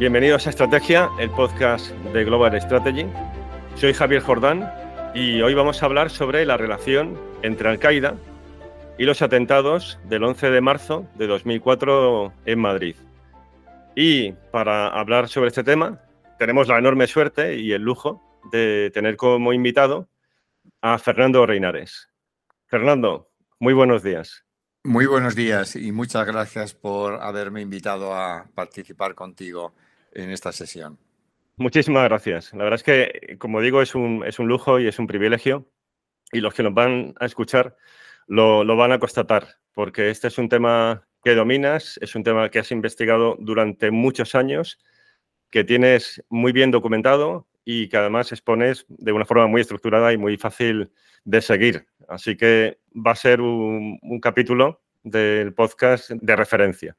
Bienvenidos a Estrategia, el podcast de Global Strategy. Soy Javier Jordán y hoy vamos a hablar sobre la relación entre Al-Qaeda y los atentados del 11 de marzo de 2004 en Madrid. Y para hablar sobre este tema, tenemos la enorme suerte y el lujo de tener como invitado a Fernando Reinares. Fernando, muy buenos días. Muy buenos días y muchas gracias por haberme invitado a participar contigo en esta sesión. Muchísimas gracias. La verdad es que, como digo, es un, es un lujo y es un privilegio y los que nos van a escuchar lo, lo van a constatar, porque este es un tema que dominas, es un tema que has investigado durante muchos años, que tienes muy bien documentado y que además expones de una forma muy estructurada y muy fácil de seguir. Así que va a ser un, un capítulo del podcast de referencia.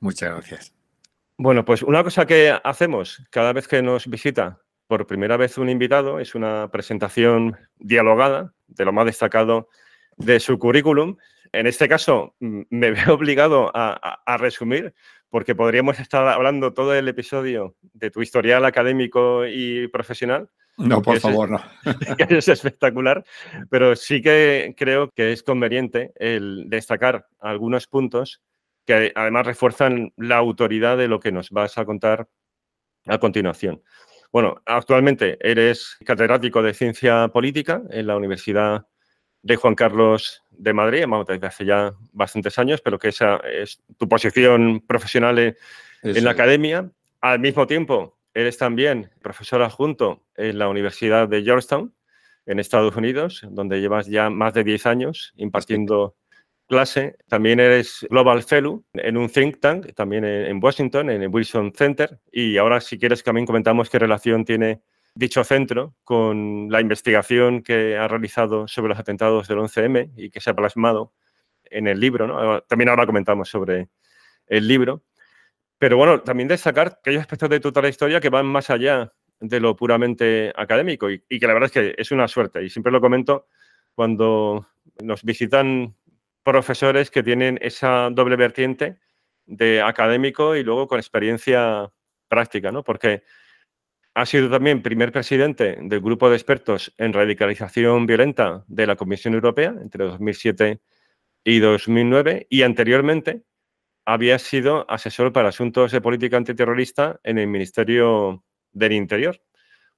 Muchas gracias. Bueno, pues una cosa que hacemos cada vez que nos visita por primera vez un invitado es una presentación dialogada de lo más destacado de su currículum. En este caso, me veo obligado a, a, resumir porque podríamos estar hablando todo el episodio de tu historial académico y profesional. No, por favor, no. Que es espectacular, pero sí que creo que es conveniente el destacar algunos puntos que además refuerzan la autoridad de lo que nos vas a contar a continuación. Bueno, actualmente eres catedrático de Ciencia Política en la Universidad de Juan Carlos de Madrid, desde hace ya bastantes años, pero que esa es tu posición profesional en, en la academia. Al mismo tiempo, eres también profesor adjunto en la Universidad de Georgetown, en Estados Unidos, donde llevas ya más de 10 años impartiendo clase. También eres Global Fellow en un think tank, también en Washington, en el Wilson Center. Y ahora, si quieres, también comentamos qué relación tiene dicho centro con la investigación que ha realizado sobre los atentados del 11M y que se ha plasmado en el libro. También ahora comentamos sobre el libro. Pero bueno, también destacar que hay aspectos de tu trayectoria que van más allá de lo puramente académico y que la verdad es que es una suerte. Y siempre lo comento cuando nos visitan profesores que tienen esa doble vertiente de académico y luego con experiencia práctica, ¿no? Porque ha sido también primer presidente del grupo de expertos en radicalización violenta de la Comisión Europea entre 2007 y 2009 y anteriormente había sido asesor para asuntos de política antiterrorista en el Ministerio del Interior.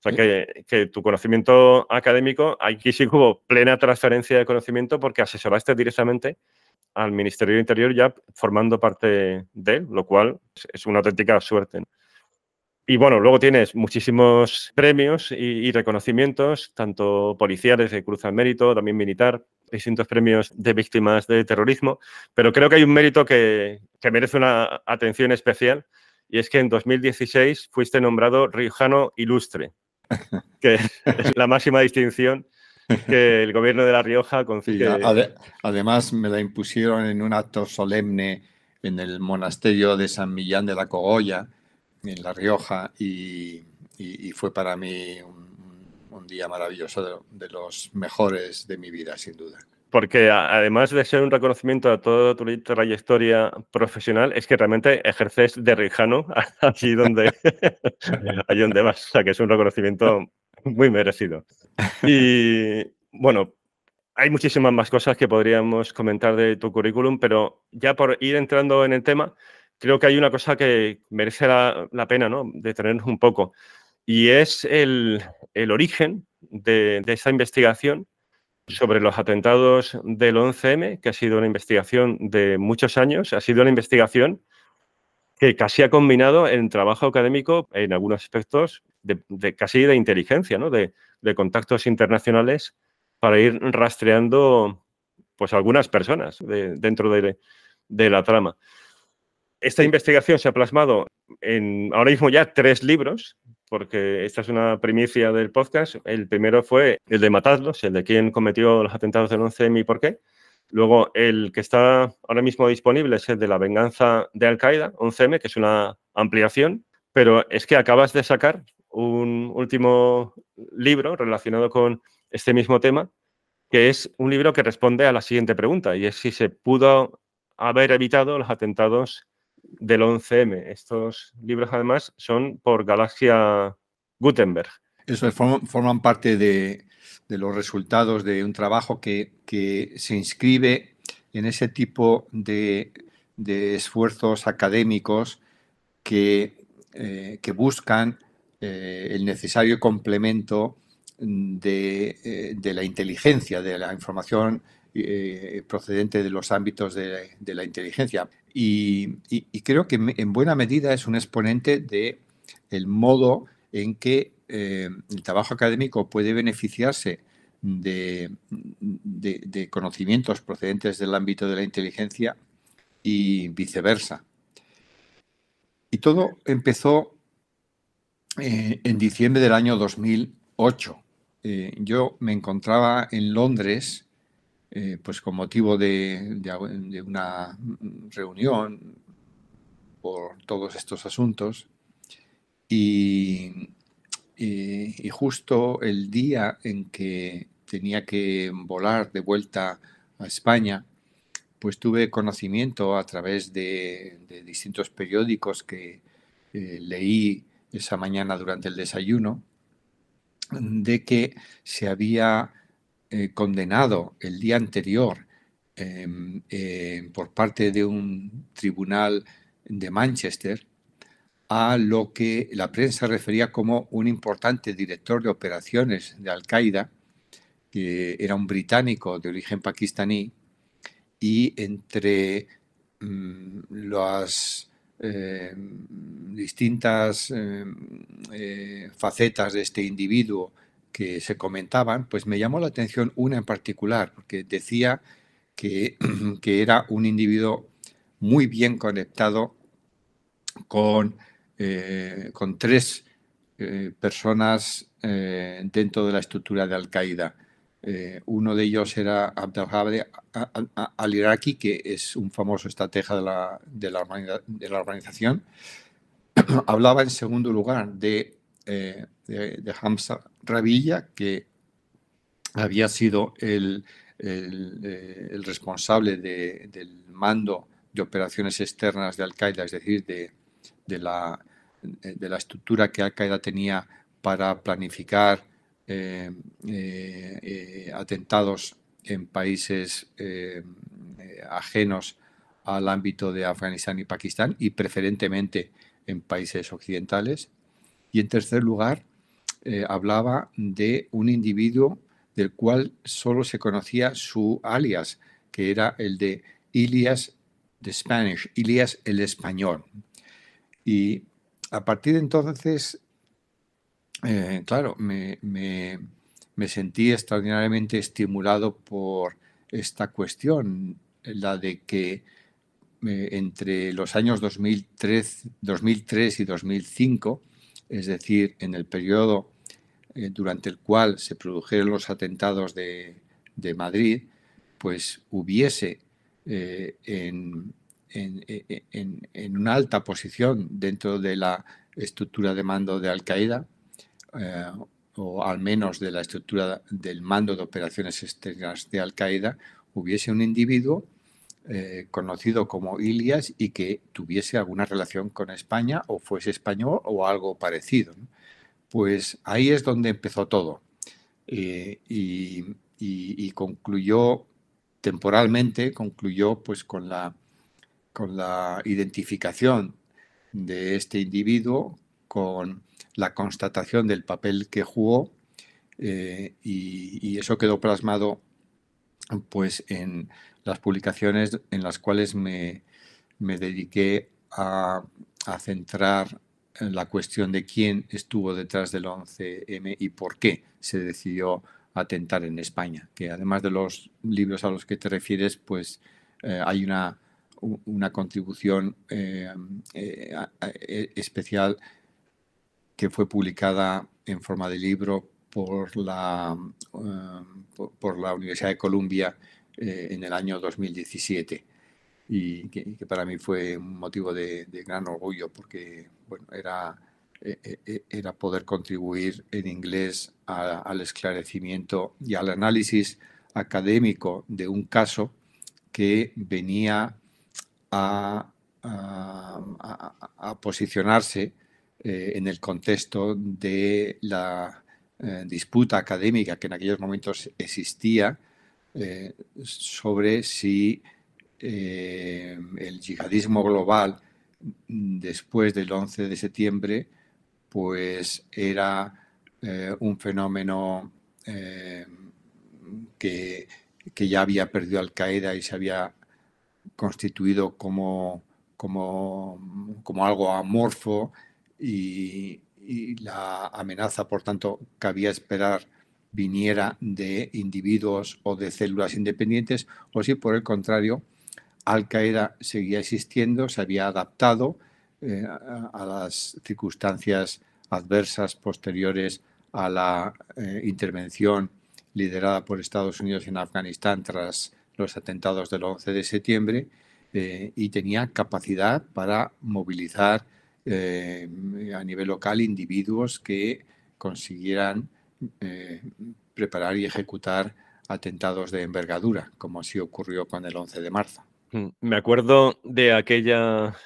O sea, que, que, tu conocimiento académico, aquí sí hubo plena transferencia de conocimiento porque asesoraste directamente al Ministerio del Interior ya formando parte de él, lo cual es una auténtica suerte. Y bueno, luego tienes muchísimos premios y, y reconocimientos, tanto policiales de Cruz al Mérito, también militar, distintos premios de víctimas de terrorismo, pero creo que hay un mérito que, que merece una atención especial y es que en 2016 fuiste nombrado Riojano Ilustre que es la máxima distinción que el gobierno de La Rioja consigue. Ade además, me la impusieron en un acto solemne en el monasterio de San Millán de la Cogolla, en La Rioja, y, y, y fue para mí un, un día maravilloso, de, de los mejores de mi vida, sin duda porque además de ser un reconocimiento a toda tu trayectoria profesional, es que realmente ejerces de rijano allí donde, allí donde vas. O sea, que es un reconocimiento muy merecido. Y bueno, hay muchísimas más cosas que podríamos comentar de tu currículum, pero ya por ir entrando en el tema, creo que hay una cosa que merece la, la pena ¿no? detenernos un poco, y es el, el origen de, de esa investigación sobre los atentados del 11M, que ha sido una investigación de muchos años, ha sido una investigación que casi ha combinado en trabajo académico en algunos aspectos de, casi de inteligencia, ¿no? de, de, contactos internacionales para ir rastreando pues algunas personas de, dentro de, de, la trama. Esta investigación se ha plasmado en ahora mismo ya tres libros porque esta es una primicia del podcast. El primero fue el de Matadlos, el de quién cometió los atentados del 11M y por qué. Luego, el que está ahora mismo disponible es el de la venganza de Al-Qaeda, 11M, que es una ampliación, pero es que acabas de sacar un último libro relacionado con este mismo tema, que es un libro que responde a la siguiente pregunta, y es si se pudo haber evitado los atentados del 11M. Estos libros además son por Galaxia Gutenberg. Eso forman, parte de, los resultados de un trabajo que, se inscribe en ese tipo de, esfuerzos académicos que, eh, buscan eh, el necesario complemento de, de, la inteligencia, de la información eh, procedente de los ámbitos de, la inteligencia. Y, creo que en buena medida es un exponente de el modo en que eh, el trabajo académico puede beneficiarse de, conocimientos procedentes del ámbito de la inteligencia y viceversa. Y todo empezó eh, en diciembre del año 2008. yo me encontraba en Londres eh, pues con motivo de, una reunión por todos estos asuntos. Y, justo el día en que tenía que volar de vuelta a España, pues tuve conocimiento a través de, distintos periódicos que eh, leí esa mañana durante el desayuno, de que se había eh, condenado el día anterior em, eh, por parte de un tribunal de Manchester a lo que la prensa refería como un importante director de operaciones de Al-Qaeda, que era un británico de origen pakistaní, y entre mm, las em, distintas em, eh, facetas de este individuo que se comentaban, pues me llamó la atención una en particular, porque decía que, que era un individuo muy bien conectado con, eh, con tres eh, personas eh, dentro de la estructura de Al-Qaeda. uno de ellos era Abdelhadi al-Iraqi, que es un famoso estratega de la, de la, de la organización. Hablaba en segundo lugar de de, Hamza Rabilla, que había sido el, eh, responsable del mando de operaciones externas de Al-Qaeda, es decir, de, la, de la estructura que Al-Qaeda tenía para planificar eh, eh, atentados en países ajenos al ámbito de Afganistán y Pakistán y preferentemente en países occidentales. Y en tercer lugar, eh, hablaba de un individuo del cual solo se conocía su alias, que era el de Ilias de Spanish, Ilias el español. Y a partir de entonces, eh, claro, me, sentí extraordinariamente estimulado por esta cuestión, la de que eh, entre los años 2003, 2003 y 2005, es decir, en el periodo eh, durante el cual se produjeron los atentados de, Madrid, pues hubiese eh, en, una alta posición dentro de la estructura de mando de Al-Qaeda, eh, o al menos de la estructura del mando de operaciones externas de Al-Qaeda, hubiese un individuo eh, conocido como Ilias y que tuviese alguna relación con España o fuese español o algo parecido. Pues ahí es donde empezó todo. Eh, y, concluyó temporalmente, concluyó pues con la, con la identificación de este individuo, con la constatación del papel que jugó eh, y, y, eso quedó plasmado pues en las publicaciones en las cuales me, dediqué a, centrar la cuestión de quién estuvo detrás del 11M y por qué se decidió atentar en España, que además de los libros a los que te refieres, pues eh, hay una, una contribución eh, eh, especial que fue publicada en forma de libro por la, por la Universidad de Columbia en el año 2017 y que, para mí fue un motivo de, gran orgullo porque bueno, era, eh, eh, era poder contribuir en inglés al esclarecimiento y al análisis académico de un caso que venía a, posicionarse eh, en el contexto de la eh, disputa académica que en aquellos momentos existía eh, sobre si el yihadismo global después del 11 de septiembre pues era un fenómeno que, que, ya había perdido Al Qaeda y se había constituido como, algo amorfo y, la amenaza, por tanto, cabía esperar viniera de individuos o de células independientes, o si por el contrario, Al Qaeda seguía existiendo, se había adaptado eh, a, las circunstancias adversas posteriores a la eh, intervención liderada por Estados Unidos en Afganistán tras los atentados del 11 de septiembre eh, y tenía capacidad para movilizar a nivel local individuos que consiguieran preparar y ejecutar atentados de envergadura, como así ocurrió con el 11 de marzo. Me acuerdo de aquella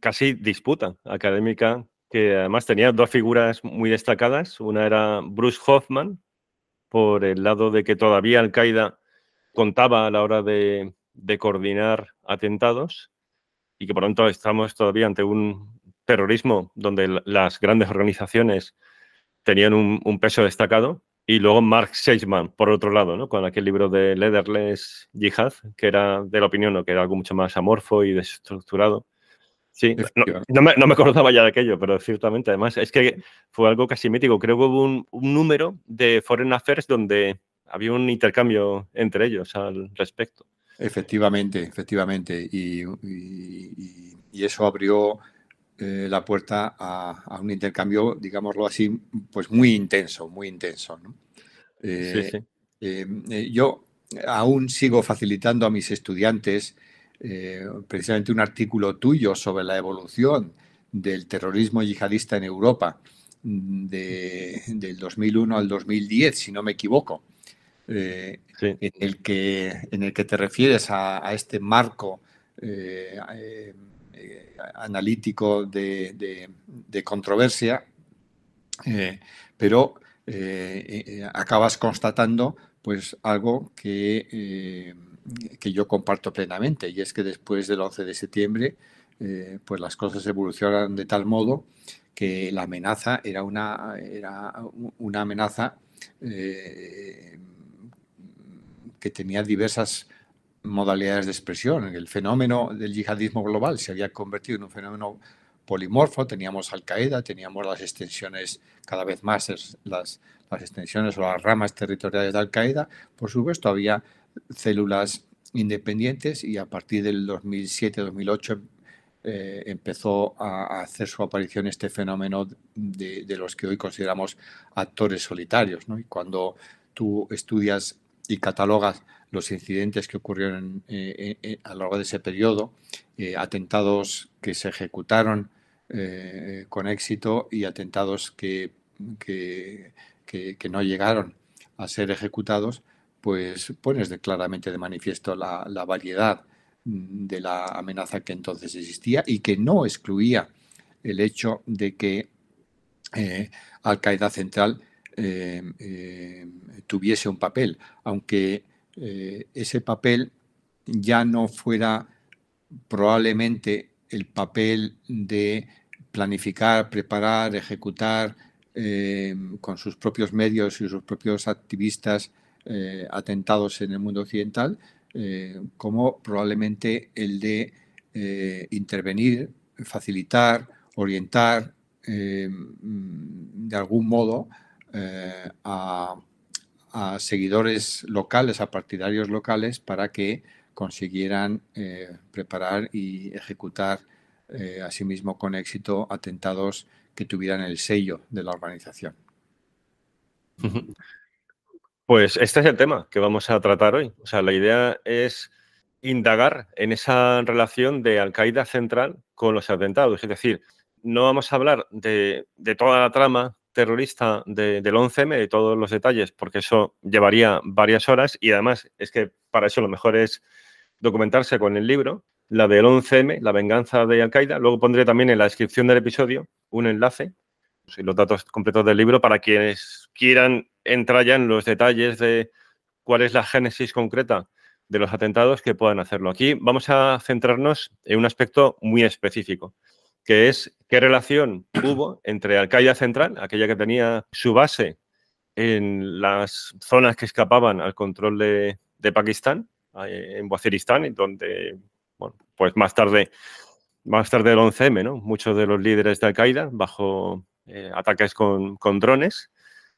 casi disputa académica que además tenía dos figuras muy destacadas. Una era Bruce Hoffman, por el lado de que todavía Al-Qaeda contaba a la hora de, de coordinar atentados y que por lo tanto estamos todavía ante un terrorismo donde las grandes organizaciones tenían un, peso destacado. Y luego Mark Seichmann, por otro lado, ¿no? con aquel libro de Leatherless Jihad, que era de la opinión, ¿no? que era algo mucho más amorfo y desestructurado. Sí, no, me, no, me, acordaba ya de aquello, pero ciertamente, además, es que fue algo casi mítico. Creo que hubo un, número de Foreign Affairs donde había un intercambio entre ellos al respecto. Efectivamente, efectivamente. Y, y eso abrió eh, la puerta a, un intercambio, digámoslo así, pues muy intenso, muy intenso. Eh, eh, yo aún sigo facilitando a mis estudiantes precisamente un artículo tuyo sobre la evolución del terrorismo yihadista en Europa del 2001 al 2010, si no me equivoco, en, el que, en el que te refieres a, a este marco analítico de, controversia, eh, pero eh, eh, acabas constatando pues algo que, que, yo comparto plenamente y es que después del 11 de septiembre pues las cosas evolucionan de tal modo que la amenaza era una, era una amenaza que tenía diversas modalidades de expresión. El fenómeno del yihadismo global se había convertido en un fenómeno polimorfo, teníamos Al-Qaeda, teníamos las extensiones cada vez más, las, las extensiones o las ramas territoriales de Al-Qaeda. Por supuesto, había células independientes y a partir del 2007-2008 eh, empezó a, hacer su aparición este fenómeno de, de, los que hoy consideramos actores solitarios. ¿no? Y cuando tú estudias y catalogas los incidentes que ocurrieron eh, eh, a lo largo de ese periodo, eh, atentados que se ejecutaron con éxito y atentados que, que, no llegaron a ser ejecutados, pues pones claramente de manifiesto la, variedad de la amenaza que entonces existía y que no excluía el hecho de que Al Qaeda Central tuviese un papel, aunque eh, ese papel ya no fuera probablemente el papel de planificar, preparar, ejecutar eh, con sus propios medios y sus propios activistas eh, atentados en el mundo occidental, como probablemente el de intervenir, facilitar, orientar de algún modo a a seguidores locales, a partidarios locales, para que consiguieran eh, preparar y ejecutar eh, asimismo con éxito atentados que tuvieran el sello de la organización. Pues este es el tema que vamos a tratar hoy. O sea, la idea es indagar en esa relación de Al-Qaeda central con los atentados. Es decir, no vamos a hablar de, de toda la trama terrorista del 11M, de todos los detalles, porque eso llevaría varias horas y además es que para eso lo mejor es documentarse con el libro, la del 11M, la venganza de Al-Qaeda. Luego pondré también en la descripción del episodio un enlace y los datos completos del libro para quienes quieran entrar ya en los detalles de cuál es la génesis concreta de los atentados que puedan hacerlo. Aquí vamos a centrarnos en un aspecto muy específico, que es qué relación hubo entre Al-Qaeda Central, aquella que tenía su base en las zonas que escapaban al control de, Pakistán, eh, en Waziristán, donde, bueno, pues más tarde, más tarde del 11M, ¿no? Muchos de los líderes de Al-Qaeda bajo eh, ataques con, con drones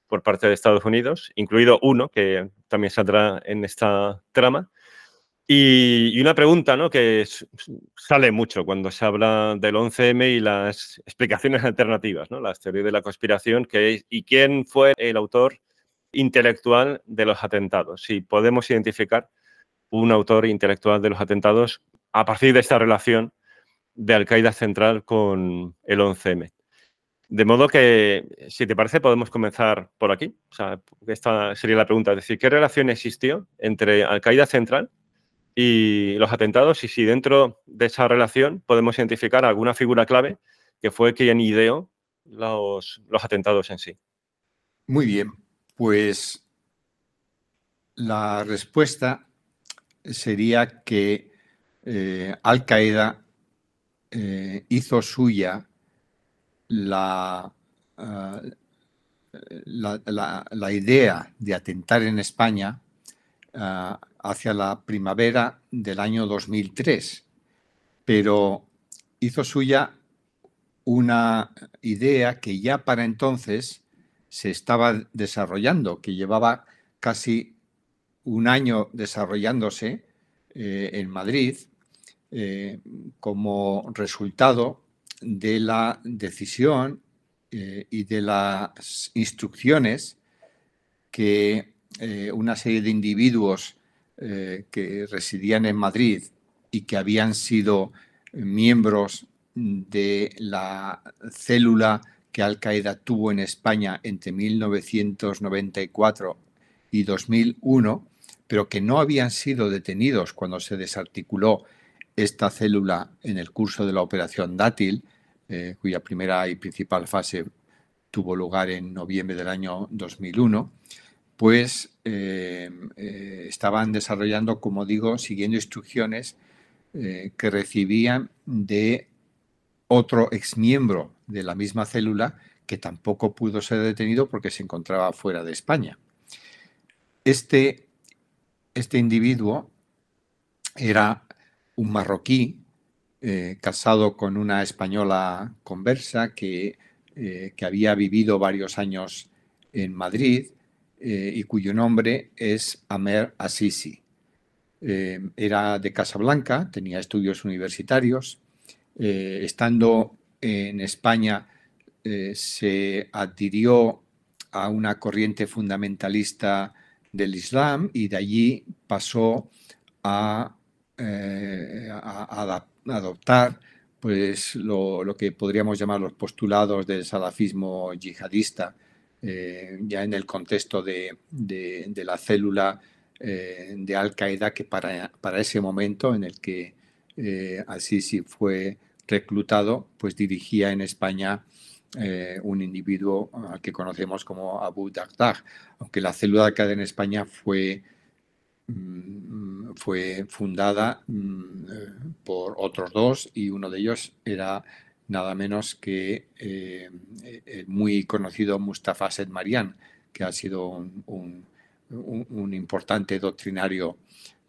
por parte de Estados Unidos, incluido uno que también saldrá en esta trama, y, una pregunta ¿no? que sale mucho cuando se habla del 11M y las explicaciones alternativas, ¿no? las teorías de la conspiración, ¿y quién fue el autor intelectual de los atentados? Si podemos identificar un autor intelectual de los atentados a partir de esta relación de Al-Qaeda Central con el 11M. De modo que, si te parece, podemos comenzar por aquí. O sea, esta sería la pregunta. Es decir, ¿qué relación existió entre Al-Qaeda Central y los atentados y si dentro de esa relación podemos identificar alguna figura clave que fue quien ideó los, los atentados en sí. Muy bien, pues la respuesta sería que eh, Al Qaeda eh, hizo suya la, ah, la, la, idea de atentar en España ah, hacia la primavera del año 2003, pero hizo suya una idea que ya para entonces se estaba desarrollando, que llevaba casi un año desarrollándose eh, en Madrid eh, como resultado de la decisión eh, y de las instrucciones que una serie de individuos eh, que residían en Madrid y que habían sido miembros de la célula que Al Qaeda tuvo en España entre 1994 y 2001, pero que no habían sido detenidos cuando se desarticuló esta célula en el curso de la operación Dátil, eh, cuya primera y principal fase tuvo lugar en noviembre del año 2001, pues eh, eh, estaban desarrollando, como digo, siguiendo instrucciones eh, que recibían de otro exmiembro de la misma célula que tampoco pudo ser detenido porque se encontraba fuera de España. Este, este individuo era un marroquí casado con una española conversa que, que había vivido varios años en Madrid eh, y cuyo nombre es Amer Assisi. Eh, era de Casablanca, tenía estudios universitarios. Eh, estando en España se adhirió a una corriente fundamentalista del Islam y de allí pasó a, adoptar pues, lo, lo, que podríamos llamar los postulados del salafismo yihadista eh, ya en el contexto de, la célula eh, de Al-Qaeda que para, ese momento en el que eh, Al-Sisi fue reclutado, pues dirigía en España un individuo al que conocemos como Abu Dagdag, aunque la célula de Al-Qaeda en España fue mm, fue fundada mm, por otros dos y uno de ellos era nada menos que eh, el muy conocido Mustafa Sed Marian, que ha sido un, importante doctrinario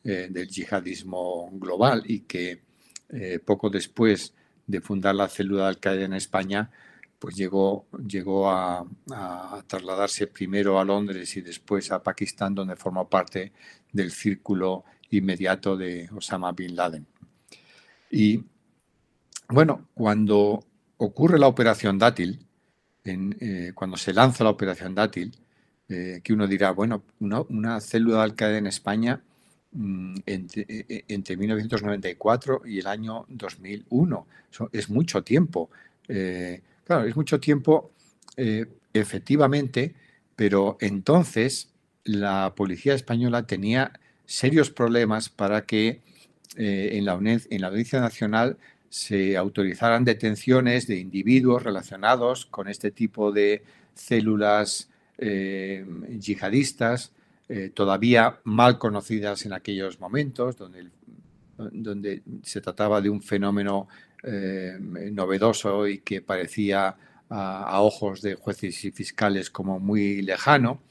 eh, del yihadismo global y que eh, poco después de fundar la célula de Al-Qaeda en España, pues llegó, llegó a, a, trasladarse primero a Londres y después a Pakistán, donde formó parte del círculo inmediato de Osama Bin Laden. Y bueno, cuando ocurre la operación dátil, eh, cuando se lanza la operación dátil, eh, que uno dirá, bueno, una, célula de al en España mm, eh, entre, 1994 y el año 2001. es mucho tiempo. claro, es mucho tiempo, efectivamente, pero entonces la policía española tenía serios problemas para que en, la en la Audiencia Nacional se autorizaran detenciones de individuos relacionados con este tipo de células yihadistas, todavía mal conocidas en aquellos momentos, donde, donde se trataba de un fenómeno novedoso y que parecía a, ojos de jueces y fiscales como muy lejano.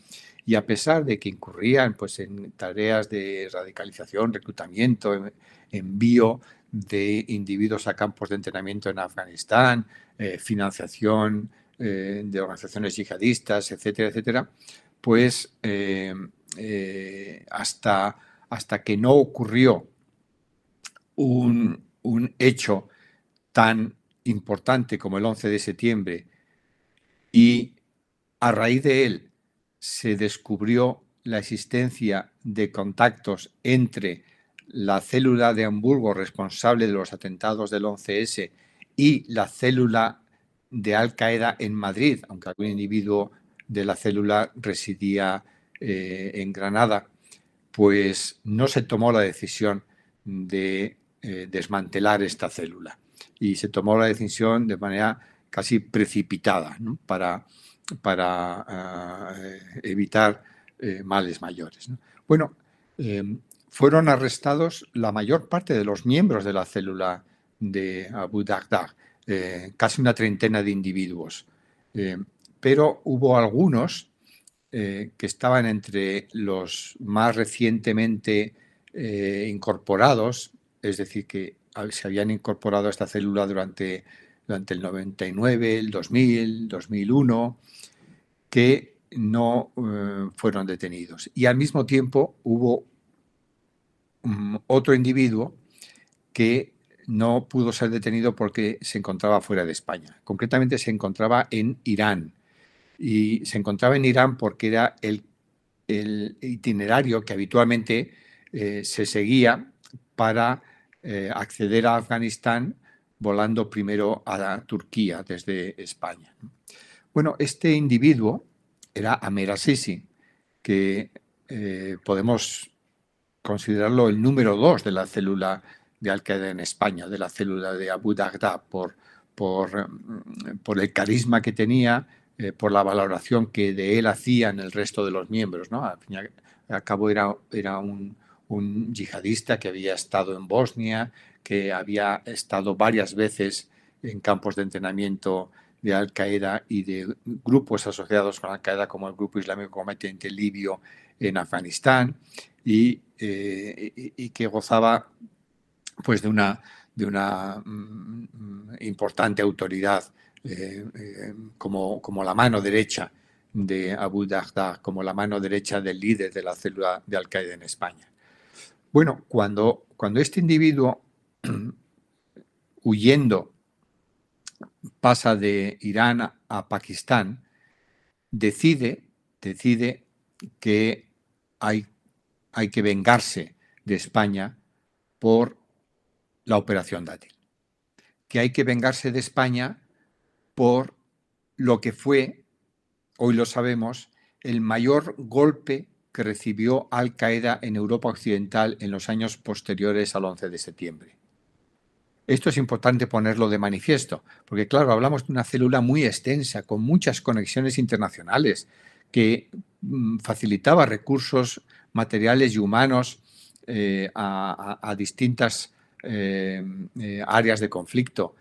Y a pesar de que incurrían pues, en tareas de radicalización, reclutamiento, envío de individuos a campos de entrenamiento en Afganistán, eh, financiación eh, de organizaciones yihadistas, etcétera, etcétera, pues eh, hasta, hasta que no ocurrió un, un hecho tan importante como el 11 de septiembre y a raíz de él se descubrió la existencia de contactos entre la célula de Hamburgo responsable de los atentados del 11S y la célula de Al Qaeda en Madrid, aunque algún individuo de la célula residía eh, en Granada, pues no se tomó la decisión de eh, desmantelar esta célula y se tomó la decisión de manera casi precipitada para, para ah, evitar eh, males mayores. Bueno, fueron arrestados la mayor parte de los miembros de la célula de Abu Dhabi, eh, casi una treintena de individuos, em, pero hubo algunos eh, que estaban entre los más recientemente incorporados, es decir, que se habían incorporado a esta célula durante durante el 99, el 2000, 2001, que no eh, fueron detenidos. Y al mismo tiempo hubo mm, otro individuo que no pudo ser detenido porque se encontraba fuera de España. Concretamente se encontraba en Irán. Y se encontraba en Irán porque era el, itinerario que habitualmente eh, se seguía para eh, acceder a Afganistán volando primero a Turquía desde España. Bueno, este individuo era Amer Sisi, que eh, podemos considerarlo el número dos de la célula de Al-Qaeda en España, de la célula de Abu Dhabi, por, por, mm, por el carisma que tenía, eh, por la valoración que de él hacían el resto de los miembros. ¿no? Al fin y al cabo era, era un, un yihadista que había estado en Bosnia, que había estado varias veces en campos de entrenamiento de Al Qaeda y de grupos asociados con Al Qaeda como el grupo islámico combatiente libio en Afganistán y, eh, que gozaba pues de una, de una mm, importante autoridad eh, eh, como, como la mano derecha de Abu Dhabi, como la mano derecha del líder de la célula de Al Qaeda en España. Bueno, cuando, cuando este individuo huyendo, pasa de Irán a Pakistán, decide, decide que hay, hay que vengarse de España por la operación Dátil, que hay que vengarse de España por lo que fue, hoy lo sabemos, el mayor golpe que recibió Al Qaeda en Europa Occidental en los años posteriores al 11 de septiembre. Esto es importante ponerlo de manifiesto, porque claro, hablamos de una célula muy extensa, con muchas conexiones internacionales, que mm, facilitaba recursos materiales y humanos eh, a, distintas eh, eh, áreas de conflicto,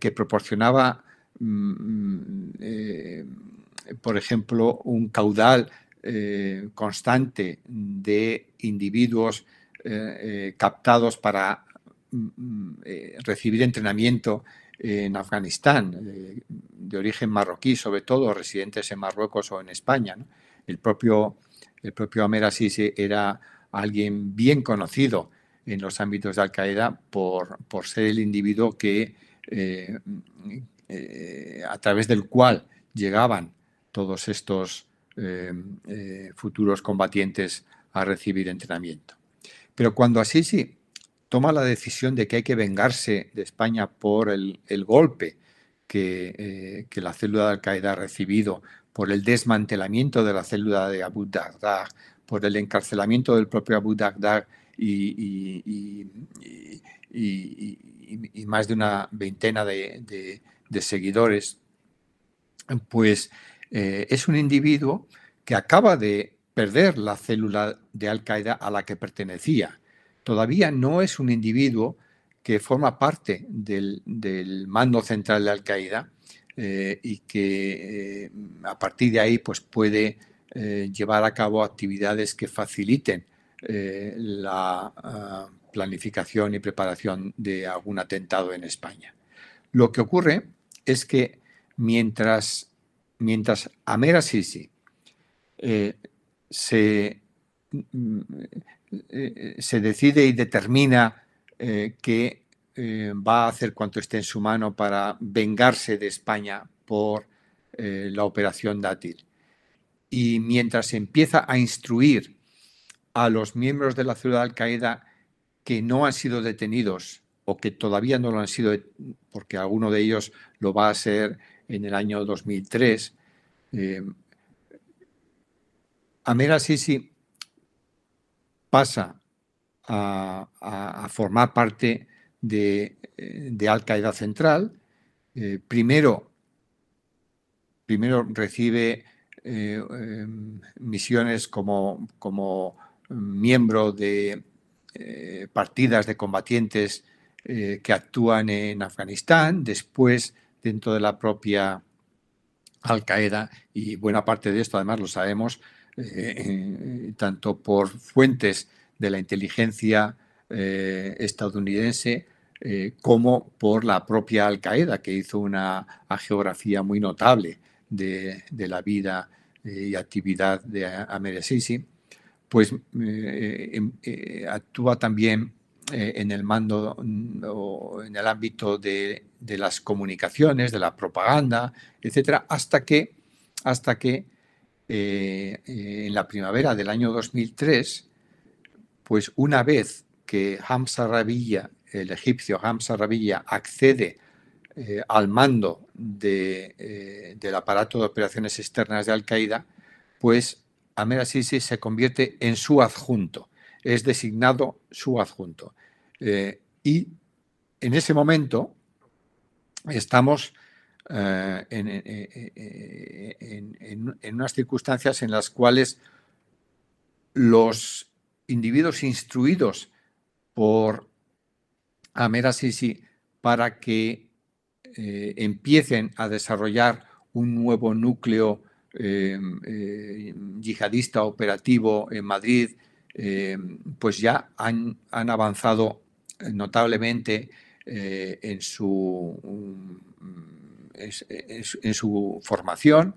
que proporcionaba, mm, por ejemplo, un caudal constante de individuos captados para Mm, recibir entrenamiento en Afganistán, de origen marroquí sobre todo, residentes en Marruecos o en España. El, propio, el propio Amer Asisi era alguien bien conocido en los ámbitos de Al-Qaeda por, por, ser el individuo que, eh, a través del cual llegaban todos estos futuros combatientes a recibir entrenamiento. Pero cuando Asisi toma la decisión de que hay que vengarse de España por el, golpe eh, que, la célula de Al-Qaeda ha recibido, por el desmantelamiento de la célula de Abu Dhabi, por el encarcelamiento del propio Abu Dhabi y, más de una veintena de, seguidores, pues eh, es un individuo que acaba de perder la célula de Al-Qaeda a la que pertenecía. Todavía no es un individuo que forma parte del, mando central de Al-Qaeda eh, y que eh, a partir de ahí pues, puede eh, llevar a cabo actividades que faciliten la ah, planificación y preparación de algún atentado en España. Lo que ocurre es que mientras, mientras Amer Sisi se, mm, se decide y determina que eh, va a hacer cuanto esté en su mano para vengarse de España por eh, la operación Dátil. Y mientras empieza a instruir a los miembros de la ciudad de Al-Qaeda que no han sido detenidos o que todavía no lo han sido, porque alguno de ellos lo va a ser en el año 2003, eh, Sisi pasa a, formar parte de, Al-Qaeda Central. Eh, primero, primero recibe eh, em, misiones como, como, miembro de eh, partidas de combatientes que actúan en Afganistán, después dentro de la propia Al-Qaeda, y buena parte de esto además lo sabemos, tanto por fuentes de la inteligencia eh, estadounidense eh, como por la propia Al Qaeda, que hizo una geografía muy notable de, la vida eh, y actividad de Amer Sisi, pues em, actúa también en el mando o en el ámbito de, las comunicaciones, de la propaganda, etcétera, hasta que, hasta que en la primavera del año 2003 pues una vez que Hamza Rabilla, el egipcio Hamza Rabilla, accede eh, al mando eh, del aparato de operaciones externas de Al-Qaeda, pues Amer Sisi se convierte en su adjunto, es designado su adjunto. Eh, y en ese momento estamos en, en, unas circunstancias en las cuales los individuos instruidos por Amera Sisi para que eh, empiecen a desarrollar un nuevo núcleo em, eh, yihadista operativo en Madrid, em, pues ya han, avanzado notablemente eh, en, su, en, su, formación.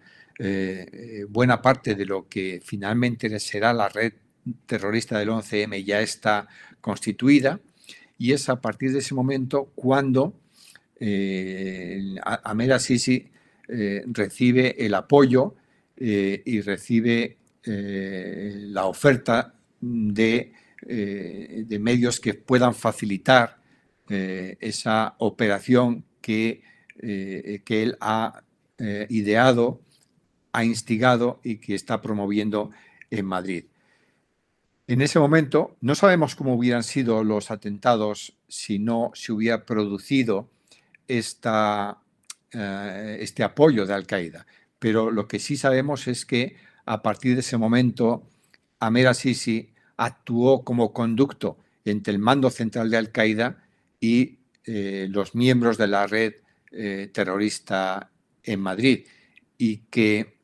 buena parte de lo que finalmente será la red terrorista del 11M ya está constituida y es a partir de ese momento cuando eh, Sisi eh, recibe el apoyo eh, y recibe eh, la oferta de, de, medios que puedan facilitar esa operación que, que él ha ideado, ha instigado y que está promoviendo en Madrid. En ese momento no sabemos cómo hubieran sido los atentados si no se hubiera producido esta, eh, este apoyo de Al-Qaeda. Pero lo que sí sabemos es que a partir de ese momento, Amer Sisi actuó como conducto entre el mando central de Al-Qaeda y eh, los miembros de la red eh, terrorista en Madrid y que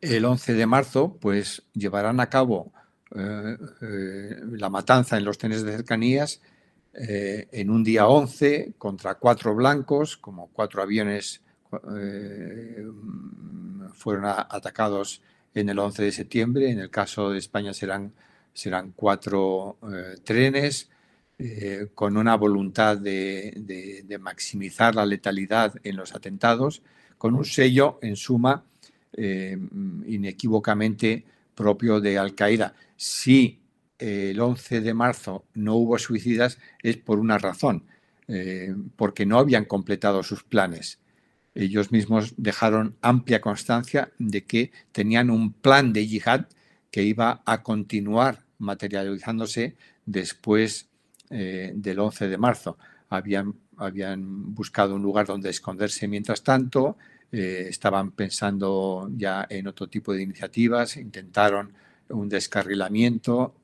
el 11 de marzo pues llevarán a cabo eh, eh, la matanza en los trenes de cercanías eh, en un día 11 contra cuatro blancos, como cuatro aviones fueron atacados en el 11 de septiembre. En el caso de España serán, serán cuatro trenes. con una voluntad de, de, maximizar la letalidad en los atentados, con un sello, en suma, inequívocamente propio de Al-Qaeda. Si eh, el 11 de marzo no hubo suicidas es por una razón, eh, porque no habían completado sus planes. Ellos mismos dejaron amplia constancia de que tenían un plan de yihad que iba a continuar materializándose después del 11 de marzo. Habían, habían buscado un lugar donde esconderse mientras tanto, estaban pensando ya en otro tipo de iniciativas, intentaron un descarrilamiento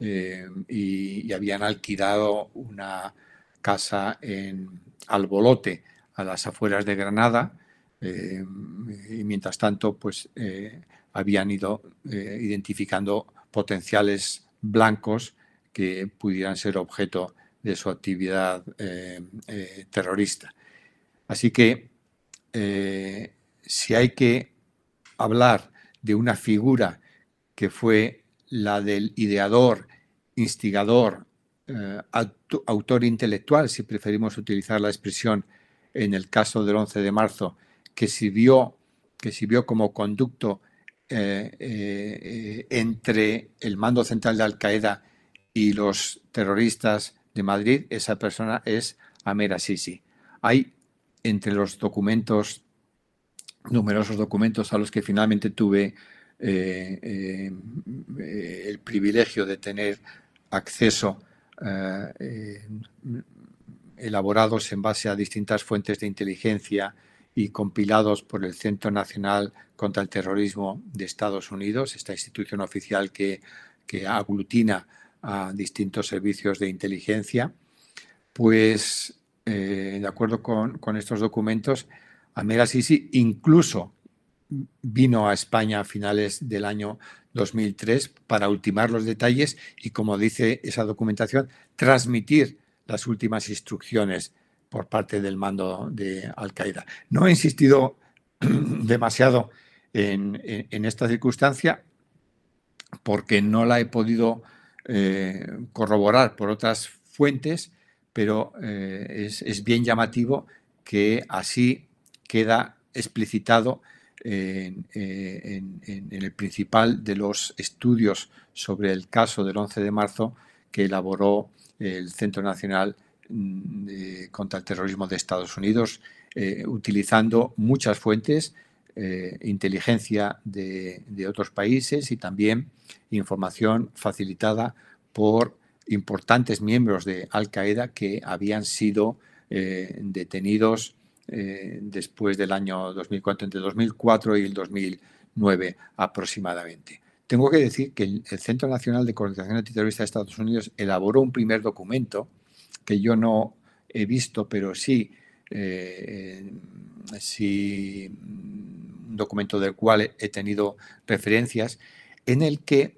y, habían alquilado una casa en Albolote, a las afueras de Granada, eh, y mientras tanto, pues eh, habían ido eh, identificando potenciales blancos que pudieran ser objeto de su actividad terrorista. Así que si hay que hablar de una figura que fue la del ideador, instigador, autor intelectual, si preferimos utilizar la expresión en el caso del 11 de marzo, que sirvió, que sirvió como conducto eh, eh, entre el mando central de Al Qaeda y los terroristas de Madrid, esa persona es Amer Sisi. Hay entre los documentos, numerosos documentos a los que finalmente tuve eh, el privilegio de tener acceso elaborados en base a distintas fuentes de inteligencia y compilados por el Centro Nacional contra el Terrorismo de Estados Unidos, esta institución oficial que, aglutina a distintos servicios de inteligencia, pues eh, de acuerdo con, estos documentos, Amir Sisi incluso vino a España a finales del año 2003 para ultimar los detalles y, como dice esa documentación, transmitir las últimas instrucciones por parte del mando de Al-Qaeda. No he insistido demasiado en, esta circunstancia porque no la he podido eh, corroborar por otras fuentes, pero eh, es, bien llamativo que así queda explicitado en, en, el principal de los estudios sobre el caso del 11 de marzo que elaboró el Centro Nacional mm, contra el Terrorismo de Estados Unidos, eh, utilizando muchas fuentes, eh, inteligencia de, otros países y también información facilitada por importantes miembros de Al Qaeda que habían sido eh, detenidos después del año 2004, entre 2004 y el 2009 aproximadamente. Tengo que decir que el, Centro Nacional de Coordinación Antiterrorista de Estados Unidos elaboró un primer documento que yo no he visto, pero sí, eh, sí un documento del cual he tenido referencias, en el que,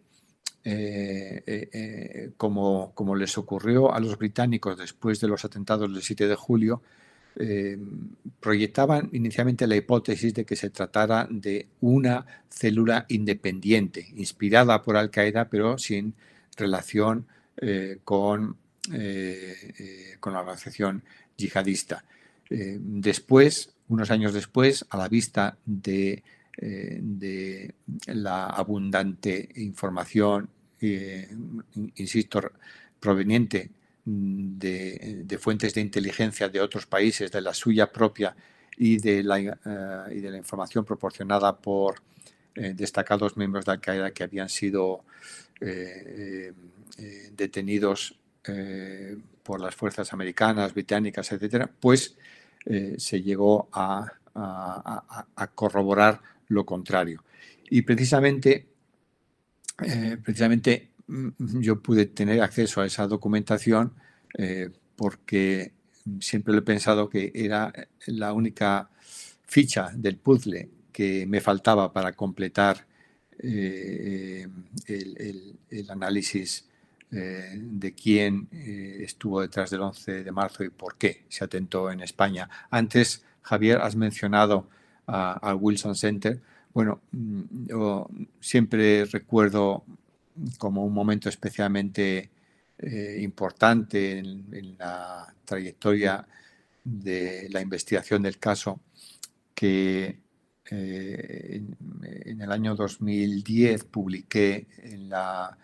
eh, eh, como, como les ocurrió a los británicos después de los atentados del 7 de julio, eh, proyectaban inicialmente la hipótesis de que se tratara de una célula independiente, inspirada por Al Qaeda, pero sin relación eh, con, eh, con, la organización yihadista. después, unos años después, a la vista de, de la abundante información, insisto, proveniente de, fuentes de inteligencia de otros países, de la suya propia y de la, eh, y de la información proporcionada por eh, destacados miembros de Al-Qaeda que habían sido eh, detenidos por las fuerzas americanas, británicas, etcétera, pues se llegó a, corroborar lo contrario. Y precisamente, precisamente Mm, yo pude tener acceso a esa documentación eh, porque siempre lo he pensado que era la única ficha del puzzle que me faltaba para completar eh, el, análisis eh, de quién estuvo detrás del 11 de marzo y por qué se atentó en España. Antes, Javier, has mencionado al Wilson Center. Bueno, mm, yo siempre recuerdo como un momento especialmente eh, importante en, la trayectoria de la investigación del caso, que eh, en, el año 2010 publiqué en la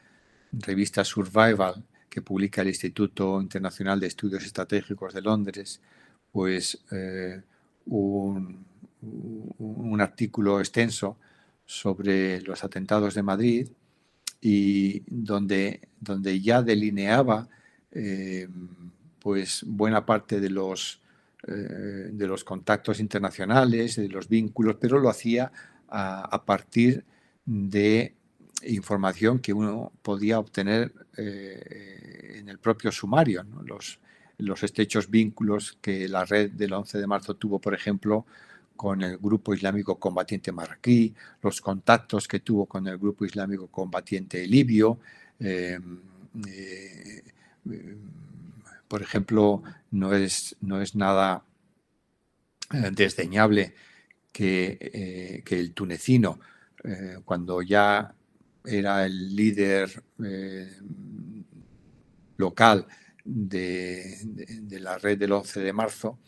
revista Survival, que publica el Instituto Internacional de Estudios Estratégicos de Londres, pues eh, un, un artículo extenso sobre los atentados de Madrid y donde, donde ya delineaba pues buena parte de los, de los contactos internacionales, de los vínculos, pero lo hacía a, partir de información que uno podía obtener en el propio sumario. Los, los estrechos vínculos que la red del 11 de marzo tuvo, por ejemplo, con el grupo islámico combatiente marroquí, los contactos que tuvo con el grupo islámico combatiente libio. Em, eh, por ejemplo, no es, no es nada eh, desdeñable que, eh, que, el tunecino, cuando ya era el líder local de, la red del 11 de marzo,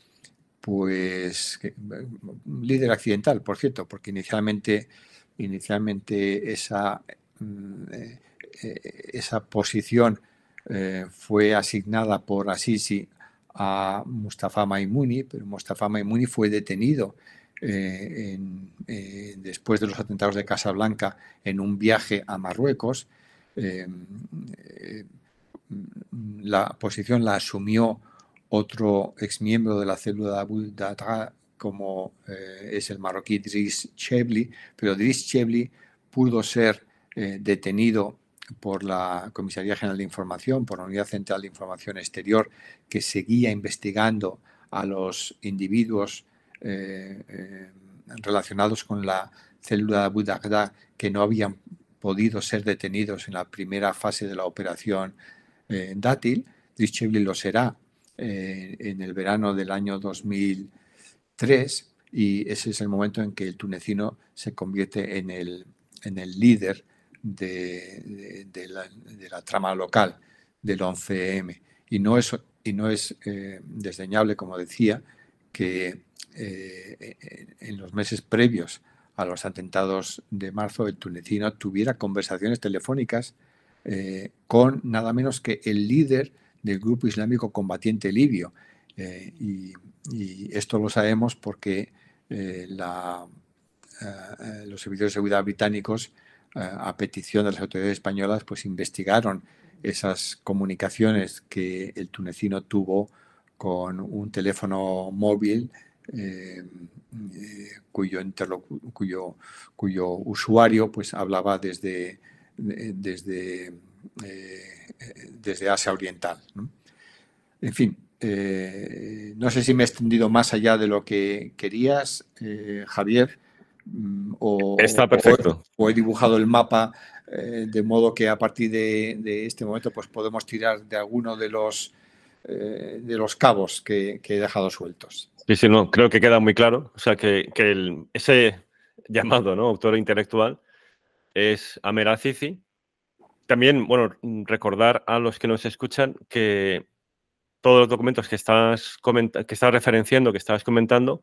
pues líder accidental, por cierto, porque inicialmente, inicialmente esa, mm, eh, esa posición eh, fue asignada por Assisi a Mustafa Maimuni, pero Mustafa Maimuni fue detenido eh, después de los atentados de Casablanca en un viaje a Marruecos. La posición la asumió otro exmiembro de la célula de Abu Datra, como eh, es el marroquí Driss Chebli, pero Driss Chebli pudo ser eh, detenido por la Comisaría General de Información, por la Unidad Central de Información Exterior, que seguía investigando a los individuos eh, relacionados con la célula de Abu Datra que no habían podido ser detenidos en la primera fase de la operación dátil. Drischevli lo será eh, en el verano del año 2003 y ese es el momento en que el tunecino se convierte en el, en el líder de, la, trama local del 11M. Y no es, y no es eh, desdeñable, como decía, que en los meses previos a los atentados de marzo el tunecino tuviera conversaciones telefónicas eh, con nada menos que el líder del grupo islámico combatiente libio. Eh, y, esto lo sabemos porque eh, los servicios de seguridad británicos, a petición de las autoridades españolas, pues investigaron esas comunicaciones que el tunecino tuvo con un teléfono móvil cuyo, cuyo, cuyo usuario pues hablaba desde desde, eh, desde Asia Oriental. En fin, eh, no sé si me he extendido más allá de lo que querías, eh, Javier. Mm, o, Está perfecto. O, he dibujado el mapa de modo que a partir de, este momento pues podemos tirar de alguno de los, de los cabos que, he dejado sueltos. Sí, sí, no, creo que queda muy claro. O sea, que, ese llamado ¿no? autor intelectual es Amer También, bueno, recordar a los que nos escuchan que todos los documentos que estás, que estás referenciando, que estabas comentando,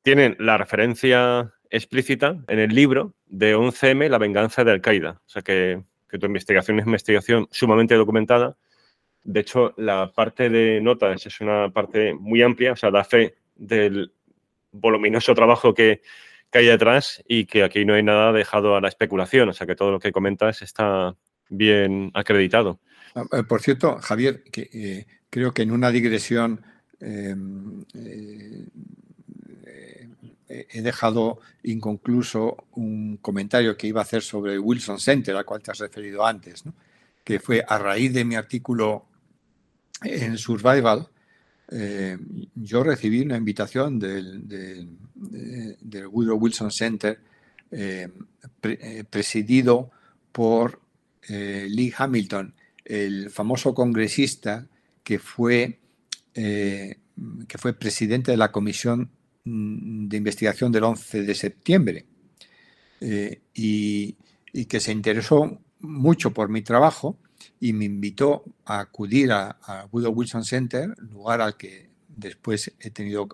tienen la referencia explícita en el libro de 11M, La venganza de Al-Qaeda. O sea que, tu investigación es investigación sumamente documentada. De hecho, la parte de notas es una parte muy amplia, o sea, da fe del voluminoso trabajo que, que hay detrás y que aquí no hay nada dejado a la especulación, o sea que todo lo que comentas está bien acreditado. Ah, eh, por cierto, Javier, que, eh, creo que en una digresión em, eh, he dejado inconcluso un comentario que iba a hacer sobre el Wilson Center, al cual te has referido antes, que fue a raíz de mi artículo en Survival, yo recibí una invitación del, del, Woodrow Wilson Center eh, presidido por Lee Hamilton, el famoso congresista que fue, que fue presidente de la Comisión mm, de Investigación del 11 de septiembre y, y que se interesó mucho por mi trabajo y me invitó a acudir a, Woodrow Wilson Center, lugar al que después he tenido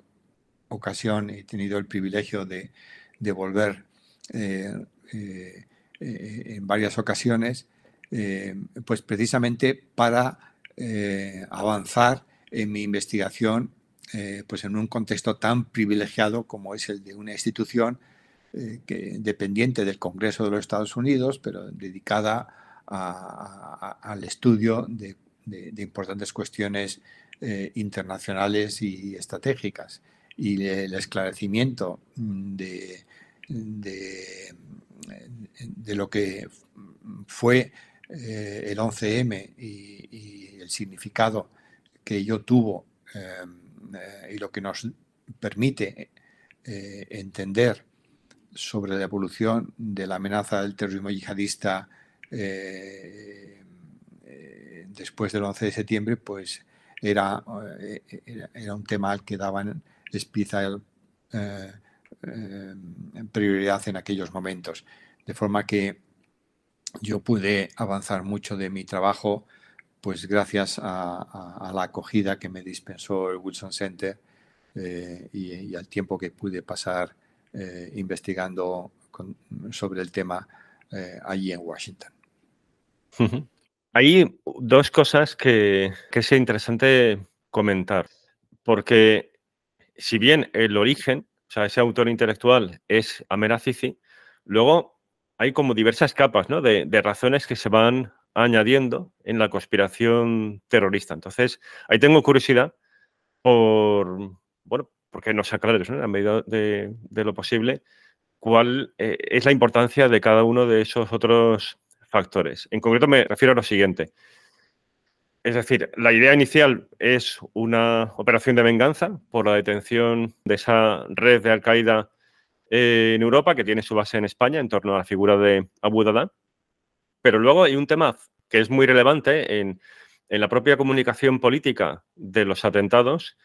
ocasión, he tenido el privilegio de, volver eh, eh, eh, en varias ocasiones, pues precisamente para avanzar en mi investigación pues en un contexto tan privilegiado como es el de una institución que, dependiente del Congreso de los Estados Unidos, pero dedicada al estudio de, importantes cuestiones eh, internacionales y estratégicas. Y el esclarecimiento de, de, lo que fue eh, el 11M y, el significado que ello tuvo y lo que nos permite entender sobre la evolución de la amenaza del terrorismo yihadista eh, eh, después del 11 de septiembre, pues era, eh, era, un tema al que daban especial prioridad en aquellos momentos. De forma que yo pude avanzar mucho de mi trabajo, pues gracias a, la acogida que me dispensó el Wilson Center y, al tiempo que pude pasar investigando sobre el tema allí en Washington. Hay dos cosas que, que es interesante comentar, porque si bien el origen, o sea, ese autor intelectual es Amer luego hay como diversas capas ¿no? de, razones que se van añadiendo en la conspiración terrorista. Entonces, ahí tengo curiosidad por, bueno, porque nos aclares, ¿no? a medida de, lo posible, cuál eh, es la importancia de cada uno de esos otros factores. En concreto me refiero a lo siguiente. Es decir, la idea inicial es una operación de venganza por la detención de esa red de Al-Qaeda eh, en Europa que tiene su base en España en torno a la figura de Abu Dada. Pero luego hay un tema que es muy relevante en, en la propia comunicación política de los atentados,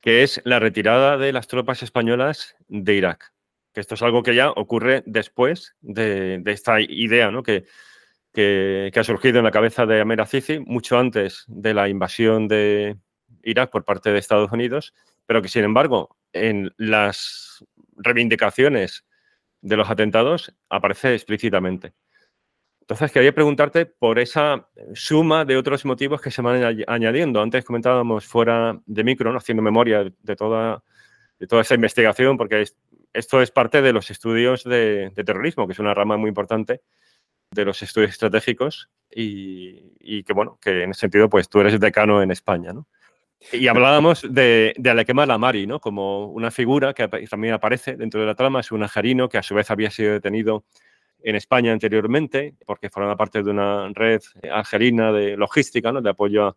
que es la retirada de las tropas españolas de Irak. Que esto es algo que ya ocurre después de, esta idea, ¿no? Que que, ha surgido en la cabeza de Amer Azizi mucho antes de la invasión de Irak por parte de Estados Unidos, pero que sin embargo en las reivindicaciones de los atentados aparece explícitamente. Entonces, quería preguntarte por esa suma de otros motivos que se van añadiendo. Antes comentábamos fuera de micro, haciendo memoria de toda, de toda esa investigación, porque esto es parte de los estudios de, terrorismo, que es una rama muy importante de los estudios estratégicos y, que, bueno, que en ese sentido, pues tú eres decano en España, ¿no? Y hablábamos de, de Alequema Lamari, ¿no? Como una figura que también aparece dentro de la trama, es un ajarino que a su vez había sido detenido en España anteriormente, porque formaba parte de una red algerina de logística, ¿no? de apoyo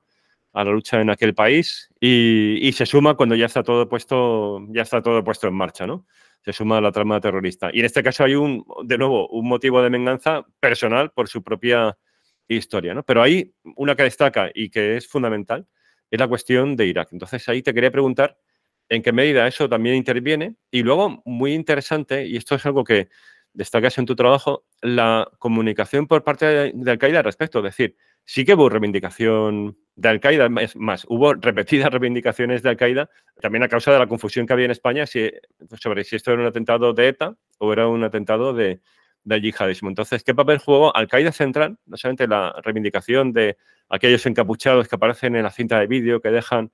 a, la lucha en aquel país, y, y, se suma cuando ya está todo puesto, ya está todo puesto en marcha, ¿no? se suma a la trama terrorista. Y en este caso hay un, de nuevo, un motivo de venganza personal por su propia historia, ¿no? Pero hay una que destaca y que es fundamental, es la cuestión de Irak. Entonces ahí te quería preguntar en qué medida eso también interviene. Y luego, muy interesante, y esto es algo que destacas en tu trabajo, la comunicación por parte de, Al-Qaeda al respecto. Es decir, Sí que hubo reivindicación de Al-Qaeda, es más, hubo repetidas reivindicaciones de Al-Qaeda, también a causa de la confusión que había en España sobre si esto era un atentado de ETA o era un atentado de, yihadismo. Entonces, ¿qué papel jugó Al-Qaeda central? No solamente la reivindicación de aquellos encapuchados que aparecen en la cinta de vídeo que dejan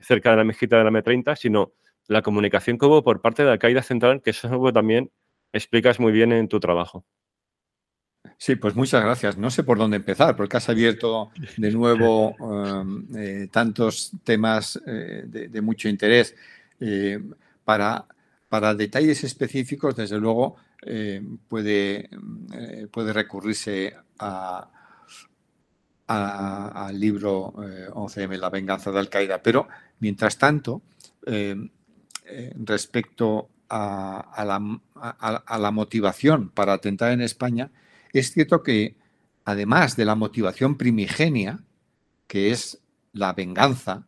cerca de la mezquita de la M30, sino la comunicación que hubo por parte de Al-Qaeda central, que eso es algo que también explicas muy bien en tu trabajo. Sí, pues muchas gracias. No sé por dónde empezar, porque has abierto de nuevo um, eh, tantos temas eh, de, mucho interés. Eh, para, para, detalles específicos, desde luego, puede, puede recurrirse a, al libro 11M, La venganza de Al-Qaeda. Pero, mientras tanto, respecto a, la, a la motivación para atentar en España, es cierto que además de la motivación primigenia, que es la venganza,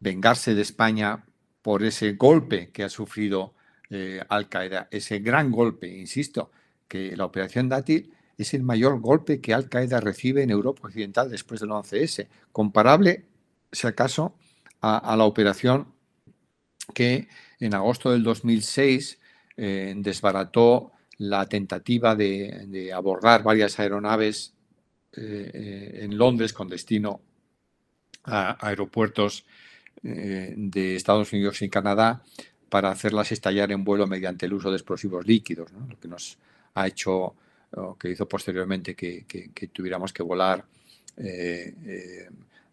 vengarse de España por ese golpe que ha sufrido eh, Al Qaeda, ese gran golpe, insisto, que la operación Dátil es el mayor golpe que Al Qaeda recibe en Europa Occidental después del 11S, comparable, si acaso, a, la operación que en agosto del 2006 eh, desbarató la tentativa de, abordar varias aeronaves eh, en Londres con destino a aeropuertos de Estados Unidos y Canadá para hacerlas estallar en vuelo mediante el uso de explosivos líquidos, lo que nos ha hecho o que hizo posteriormente que, tuviéramos que volar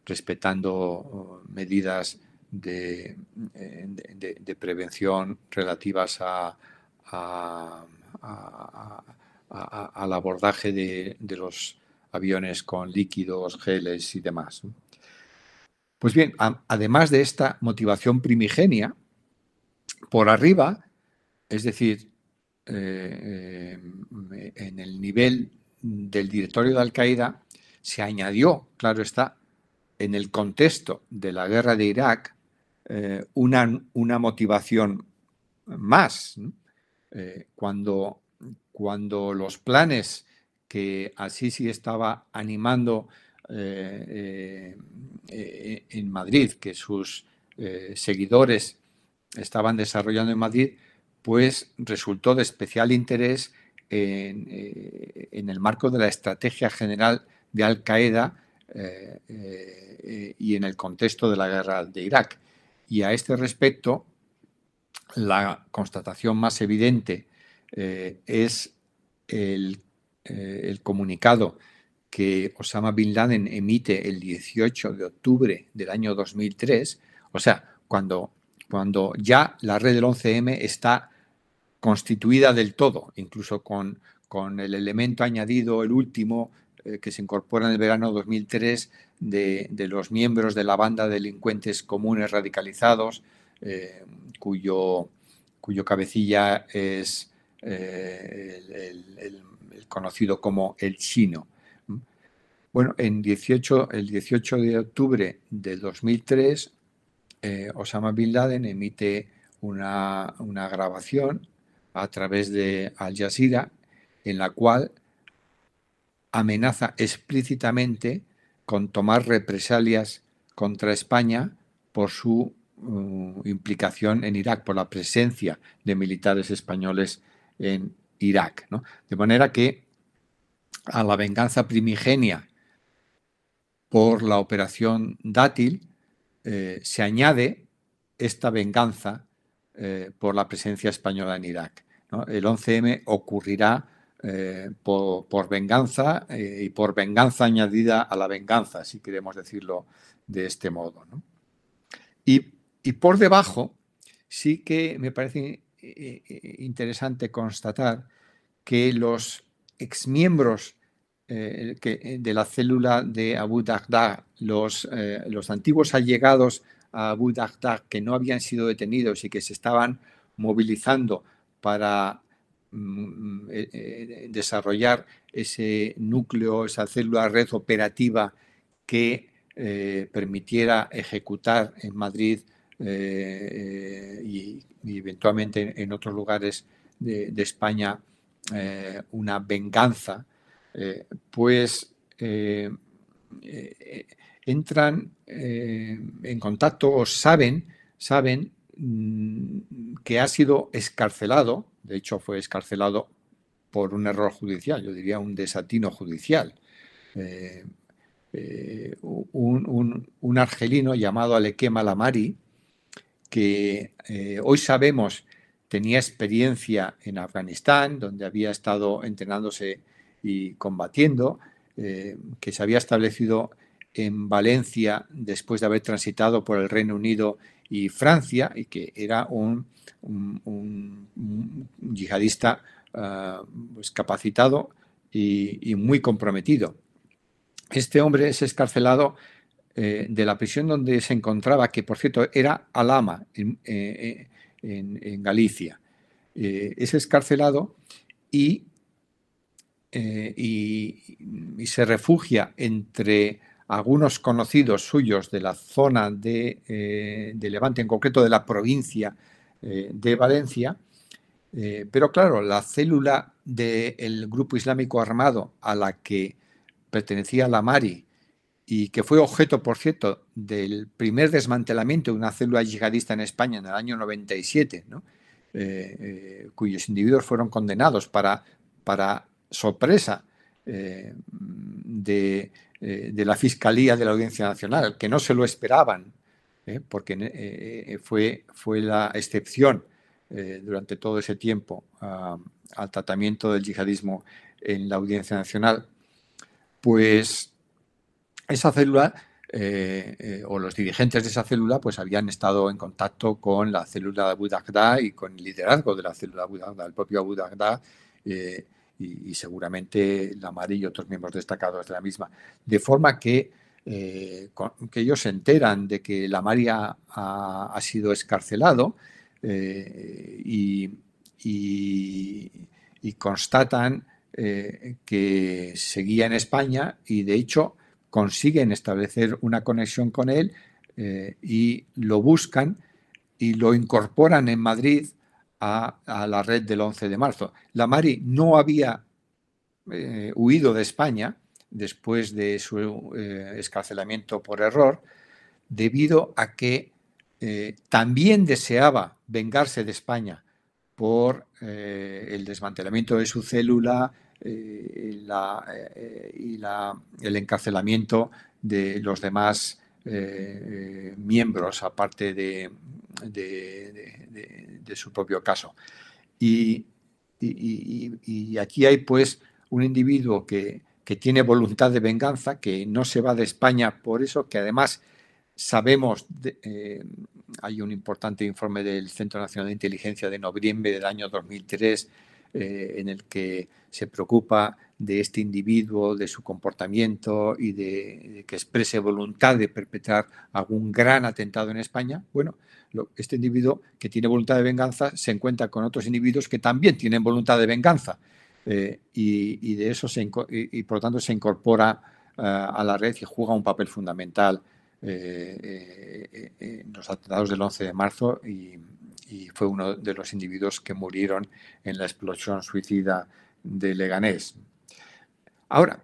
respetando medidas de, prevención relativas al abordaje de, los aviones con líquidos, geles y demás. Pues bien, además de esta motivación primigenia, por arriba, es decir, eh, eh, en el nivel del directorio de Al-Qaeda, se añadió, claro está, en el contexto de la guerra de Irak, eh, una, una, motivación más. cuando, cuando los planes que así sí estaba animando en Madrid, que sus seguidores estaban desarrollando en Madrid, pues resultó de especial interés eh, en, el marco de la estrategia general de Al Qaeda eh, eh, y en el contexto de la guerra de Irak. Y a este respecto, la constatación más evidente es el, el comunicado que Osama Bin Laden emite el 18 de octubre del año 2003, o sea, cuando cuando ya la red del 11M está constituida del todo, incluso con, con el elemento añadido, el último, eh, que se incorpora en el verano 2003, de, de, los miembros de la banda de delincuentes comunes radicalizados, eh, cuyo, cuyo cabecilla es eh, el, conocido como el chino. Bueno, en 18, el 18 de octubre del 2003, eh, Osama Bin Laden emite una, grabación a través de Al Jazeera en la cual amenaza explícitamente con tomar represalias contra España por su uh, implicación en Irak, por la presencia de militares españoles en Irak. De manera que a la venganza primigenia por la operación Dátil eh, se añade esta venganza eh, por la presencia española en Irak. El 11M ocurrirá eh, por, venganza y por venganza añadida a la venganza, si queremos decirlo de este modo. Y, y, por debajo sí que me parece interesante constatar que los exmiembros de la célula de Abu Dhabi, los, eh, los antiguos allegados a Abu Dhabi que no habían sido detenidos y que se estaban movilizando para mm, desarrollar ese núcleo, esa célula red operativa que permitiera ejecutar en Madrid y, eventualmente en, otros lugares de, España una venganza eh, pues eh, eh, entran en contacto o saben, saben mm, que ha sido escarcelado, de hecho fue escarcelado por un error judicial, yo diría un desatino judicial. un, argelino llamado Alequema Lamari, que hoy sabemos tenía experiencia en Afganistán, donde había estado entrenándose y combatiendo, eh, que se había establecido en Valencia después de haber transitado por el Reino Unido y Francia y que era un, yihadista ah, pues capacitado y, muy comprometido. Este hombre es escarcelado eh, de la prisión donde se encontraba, que por cierto era Alama, en, eh, Galicia. es escarcelado y eh, y, se refugia entre algunos conocidos suyos de la zona de, eh, Levante, en concreto de la provincia eh, de Valencia. pero claro, la célula del grupo islámico armado a la que pertenecía la Mari y que fue objeto, por cierto, del primer desmantelamiento de una célula yihadista en España en el año 97, cuyos individuos fueron condenados para, para sorpresa eh, eh, de, la Fiscalía de la Audiencia Nacional, que no se lo esperaban, eh, porque fue, fue la excepción durante todo ese tiempo al tratamiento del yihadismo en la Audiencia Nacional, pues esa célula eh, eh, o los dirigentes de esa célula pues habían estado en contacto con la célula de Abu y con el liderazgo de la célula de Abu el propio Abu eh, y, seguramente la Mari y otros miembros destacados de la misma. De forma que, que ellos se enteran de que la Mari ha, sido escarcelado y, y, constatan que seguía en España y de hecho consiguen establecer una conexión con él eh, y lo buscan y lo incorporan en Madrid a, la red del 11 de marzo. La Mari no había eh, huido de España después de su eh, escarcelamiento por error, debido a que también deseaba vengarse de España por el desmantelamiento de su célula, eh, eh, y el encarcelamiento de los demás eh, miembros, aparte de, de, su propio caso. Y, aquí hay pues un individuo que, tiene voluntad de venganza, que no se va de España por eso, que además sabemos, hay un importante informe del Centro Nacional de Inteligencia de noviembre del año 2003, en el que se preocupa de este individuo, de su comportamiento y de, que exprese voluntad de perpetrar algún gran atentado en España, bueno, este individuo que tiene voluntad de venganza se encuentra con otros individuos que también tienen voluntad de venganza eh, y, de eso se, y, por lo tanto se incorpora eh, a la red y juega un papel fundamental eh, en los atentados del 11 de marzo y, y fue uno de los individuos que murieron en la explosión suicida de Leganés. Ahora,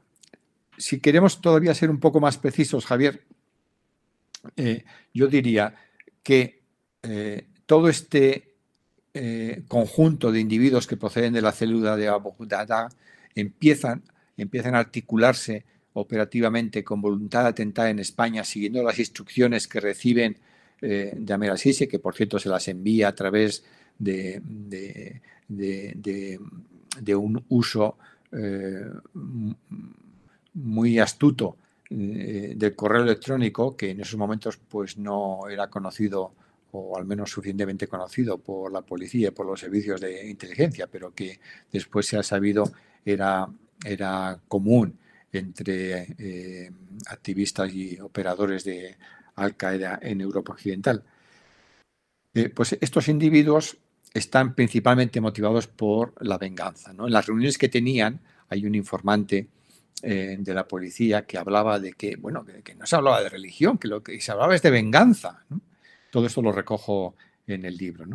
si queremos todavía ser un poco más precisos, Javier, eh, yo diría que eh, todo este eh, conjunto de individuos que proceden de la célula de Abu Dada empiezan, empiezan a articularse operativamente con voluntad de atentar en España, siguiendo las instrucciones que reciben de Amir al-Sisi, que por cierto se las envía a través de, de un uso eh, muy astuto eh, del correo electrónico que en esos momentos pues no era conocido o al menos suficientemente conocido por la policía y por los servicios de inteligencia, pero que después se ha sabido era, era común entre eh, activistas y operadores de Al Qaeda en Europa Occidental. pues estos individuos están principalmente motivados por la venganza. En las reuniones que tenían, hay un informante eh, de la policía que hablaba de que, bueno, que, no se hablaba de religión, que lo que se hablaba es de venganza. Todo esto lo recojo en el libro.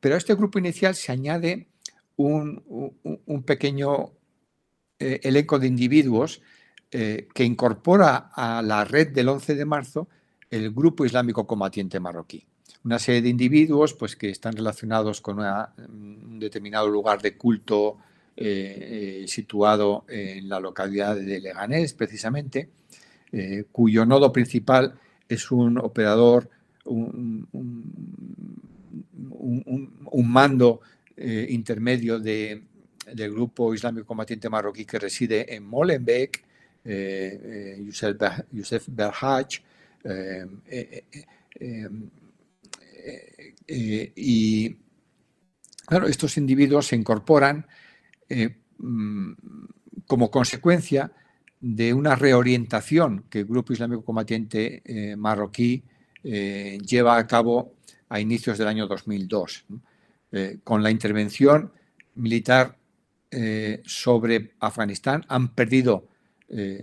pero a este grupo inicial se añade un, pequeño eh, elenco de individuos eh, que incorpora a la red del 11 de marzo el Grupo Islámico Combatiente Marroquí. Una serie de individuos pues, que están relacionados con un determinado lugar de culto eh, eh, situado en la localidad de Leganés, precisamente, cuyo nodo principal es un operador, un, mando intermedio del Grupo Islámico Combatiente Marroquí que reside en Molenbeek, Youssef Berhaj, eh, y claro, estos individuos se incorporan eh, mm, como consecuencia de una reorientación que el Grupo Islámico Combatiente eh, marroquí lleva a cabo a inicios del año 2002, con la intervención militar sobre Afganistán. Han perdido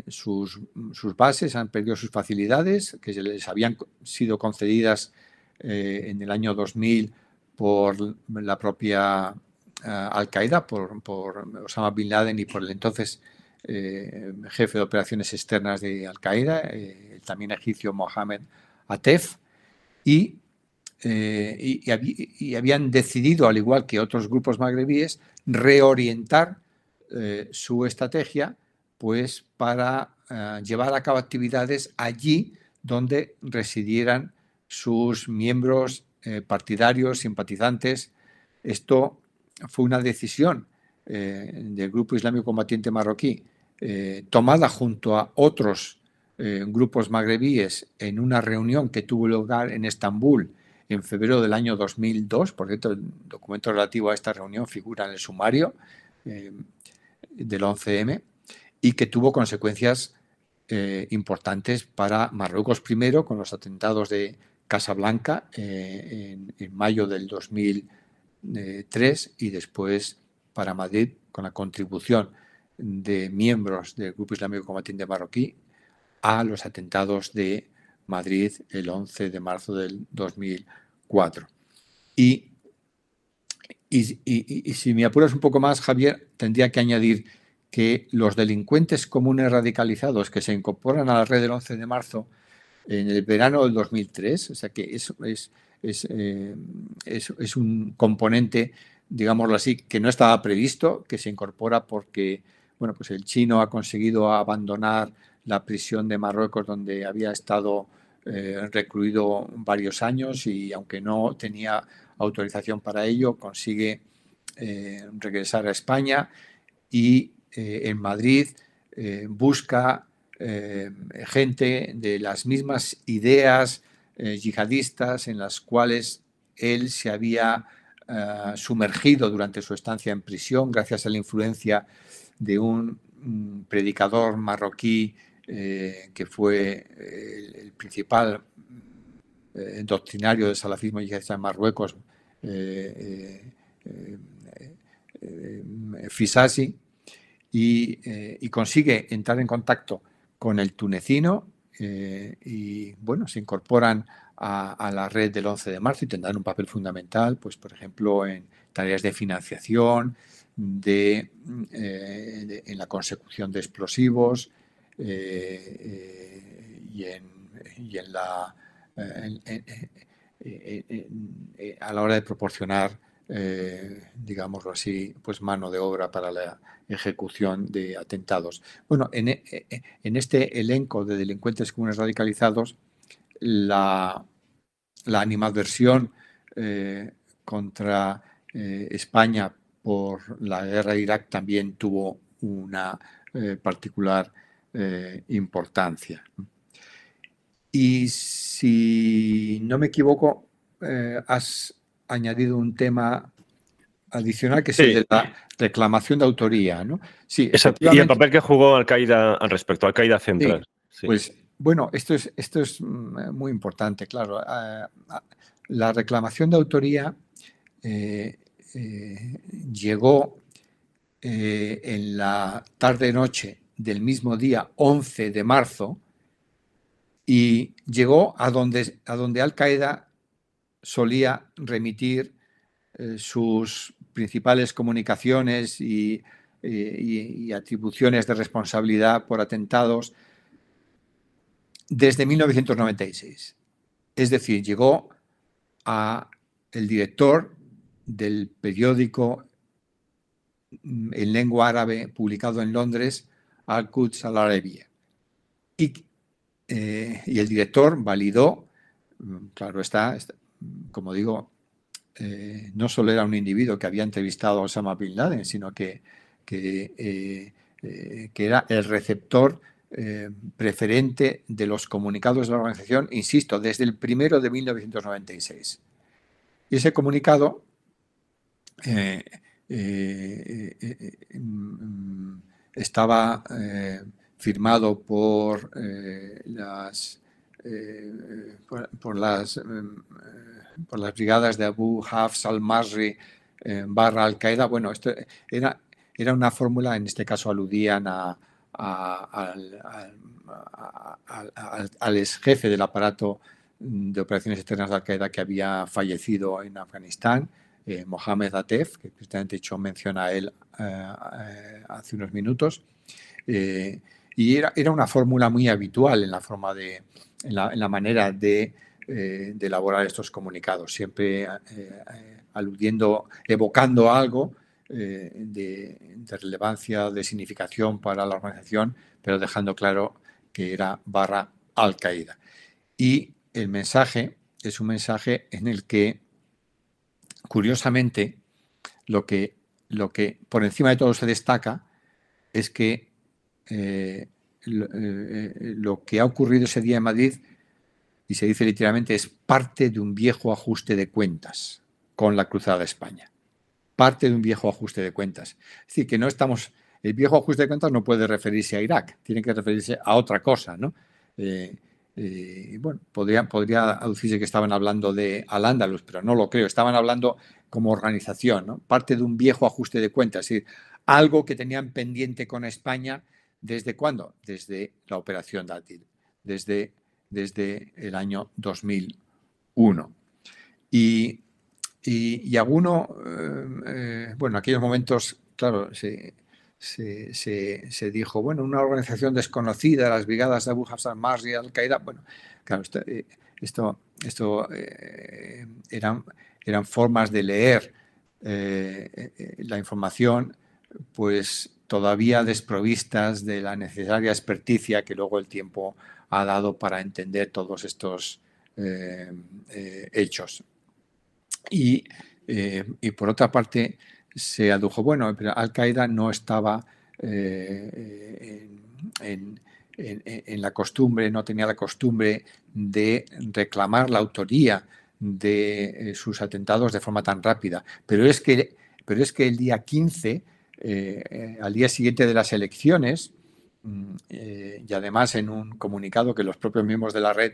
sus, sus, bases, han perdido sus facilidades que les habían sido concedidas eh, en el año 2000 por la propia eh, Al-Qaeda, por, Osama Bin Laden y por el entonces eh, jefe de operaciones externas de Al-Qaeda, el también egipcio Mohamed Atef, y, y, habían decidido, al igual que otros grupos magrebíes, reorientar su estrategia pues, para llevar a cabo actividades allí donde residieran sus miembros eh, partidarios, simpatizantes. Esto fue una decisión del Grupo Islámico Combatiente Marroquí, tomada junto a otros grupos magrebíes en una reunión que tuvo lugar en Estambul en febrero del año 2002. Por cierto, el documento relativo a esta reunión figura en el sumario del 11M y que tuvo consecuencias eh, importantes para Marruecos primero con los atentados de Casablanca eh, en, mayo del 2003 y después para Madrid con la contribución de miembros del Grupo Islámico Combatiente Marroquí a los atentados de Madrid el 11 de marzo del 2004. Y, y si me apuras un poco más, Javier, tendría que añadir que los delincuentes comunes radicalizados que se incorporan a la red del 11 de marzo en el verano del 2003, o sea que es, es, eh, un componente, digámoslo así, que no estaba previsto, que se incorpora porque bueno, pues el chino ha conseguido abandonar la prisión de Marruecos donde había estado eh, recluido varios años y aunque no tenía autorización para ello, consigue eh, regresar a España y en Madrid eh, busca eh, gente de las mismas ideas yihadistas en las cuales él se había sumergido durante su estancia en prisión gracias a la influencia de un mm, predicador marroquí que fue el, principal doctrinario del salafismo yihadista en Marruecos, Fisasi, eh, y, consigue entrar en contacto con el tunecino eh, y bueno, se incorporan a, la red del 11 de marzo y tendrán un papel fundamental, pues por ejemplo, en tareas de financiación, de, eh, en la consecución de explosivos y en, la, a la hora de proporcionar eh, digámoslo así, pues mano de obra para la ejecución de atentados. Bueno, en, e, e, en este elenco de delincuentes comunes radicalizados, la, la animadversión eh, contra eh, España por la guerra de Irak también tuvo una particular importancia. Y si no me equivoco, has añadido un tema adicional que es el de la reclamación de autoría, ¿no? Sí, y el papel que jugó Al-Qaeda al respecto, Al-Qaeda Central. Pues bueno, esto es, esto es mm, muy importante, claro. Ah, ah, la reclamación de autoría eh, eh, llegó eh, en la tarde-noche del mismo día 11 de marzo y llegó a donde, a donde Al-Qaeda solía remitir eh, sus principales comunicaciones y, atribuciones de responsabilidad por atentados desde 1996. Es decir, llegó a el director del periódico mm, en lengua árabe publicado en Londres, Al-Quds al-Arabia. Y, eh, y, el director validó, mm, claro está, como digo, eh, no solo era un individuo que había entrevistado a Osama Bin Laden, sino que, que, eh, eh, era el receptor preferente de los comunicados de la organización, insisto, desde el primero de 1996. Y ese comunicado estaba firmado por las por, las por las brigadas de Abu Hafs al-Masri eh, barra Al-Qaeda. Bueno, esto era, era una fórmula, en este caso aludían al, ex jefe del aparato de operaciones externas de Al-Qaeda que había fallecido en Afganistán, eh, Mohamed Atef, que precisamente hecho mención a él eh, hace unos minutos. y era, era una fórmula muy habitual en la forma de, en la manera de eh, de elaborar estos comunicados, siempre eh, aludiendo, evocando algo eh, de, relevancia, de significación para la organización, pero dejando claro que era barra Al-Qaeda. Y el mensaje es un mensaje en el que, curiosamente, lo que, lo que por encima de todo se destaca es que eh, eh, lo, que ha ocurrido ese día en Madrid, y se dice literalmente, es parte de un viejo ajuste de cuentas con la Cruzada de España. Parte de un viejo ajuste de cuentas. Es decir, que no estamos. El viejo ajuste de cuentas no puede referirse a Irak, tiene que referirse a otra cosa, ¿no? Eh, bueno, podría, podría aducirse que estaban hablando de Al-Ándalus, pero no lo creo. Estaban hablando como organización, ¿no? Parte de un viejo ajuste de cuentas, es decir, algo que tenían pendiente con España ¿Desde cuándo? Desde la operación Dátil, desde, desde el año 2001. Y, y, alguno, eh, eh, bueno, en aquellos momentos, claro, se, dijo, bueno, una organización desconocida, las brigadas de Abu Hassan Mars y Al-Qaeda, bueno, claro, esto, eh, esto eran, eran formas de leer la información, pues todavía desprovistas de la necesaria experticia que luego el tiempo ha dado para entender todos estos eh, eh, hechos. Y, eh, y, por otra parte, se adujo, bueno, Al-Qaeda no estaba en, en, la costumbre, no tenía la costumbre de reclamar la autoría de sus atentados de forma tan rápida. Pero es que, pero es que el día 15 eh, al día siguiente de las elecciones mm, eh, y además en un comunicado que los propios miembros de la red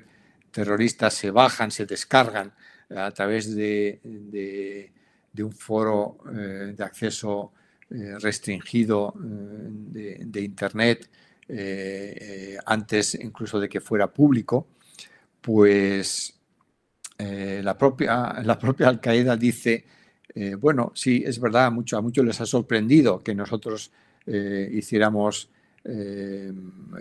terrorista se bajan, se descargan a través de, un foro eh, de acceso restringido de, Internet antes incluso de que fuera público, pues la propia, la propia Al-Qaeda dice eh, bueno, sí, es verdad, a, mucho, a muchos les ha sorprendido que nosotros eh, hiciéramos, eh,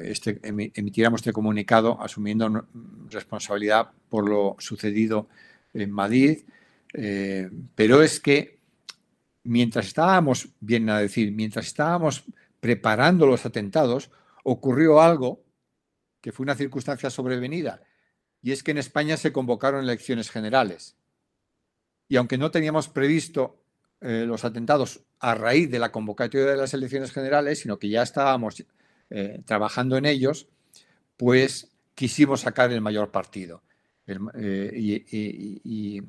este, emitiéramos este comunicado asumiendo responsabilidad por lo sucedido en Madrid, pero es que mientras estábamos, bien a decir, mientras estábamos preparando los atentados, ocurrió algo que fue una circunstancia sobrevenida, y es que en España se convocaron elecciones generales. Y aunque no teníamos previsto eh, los atentados a raíz de la convocatoria de las elecciones generales, sino que ya estábamos eh, trabajando en ellos, pues quisimos sacar el mayor partido. Eh, y,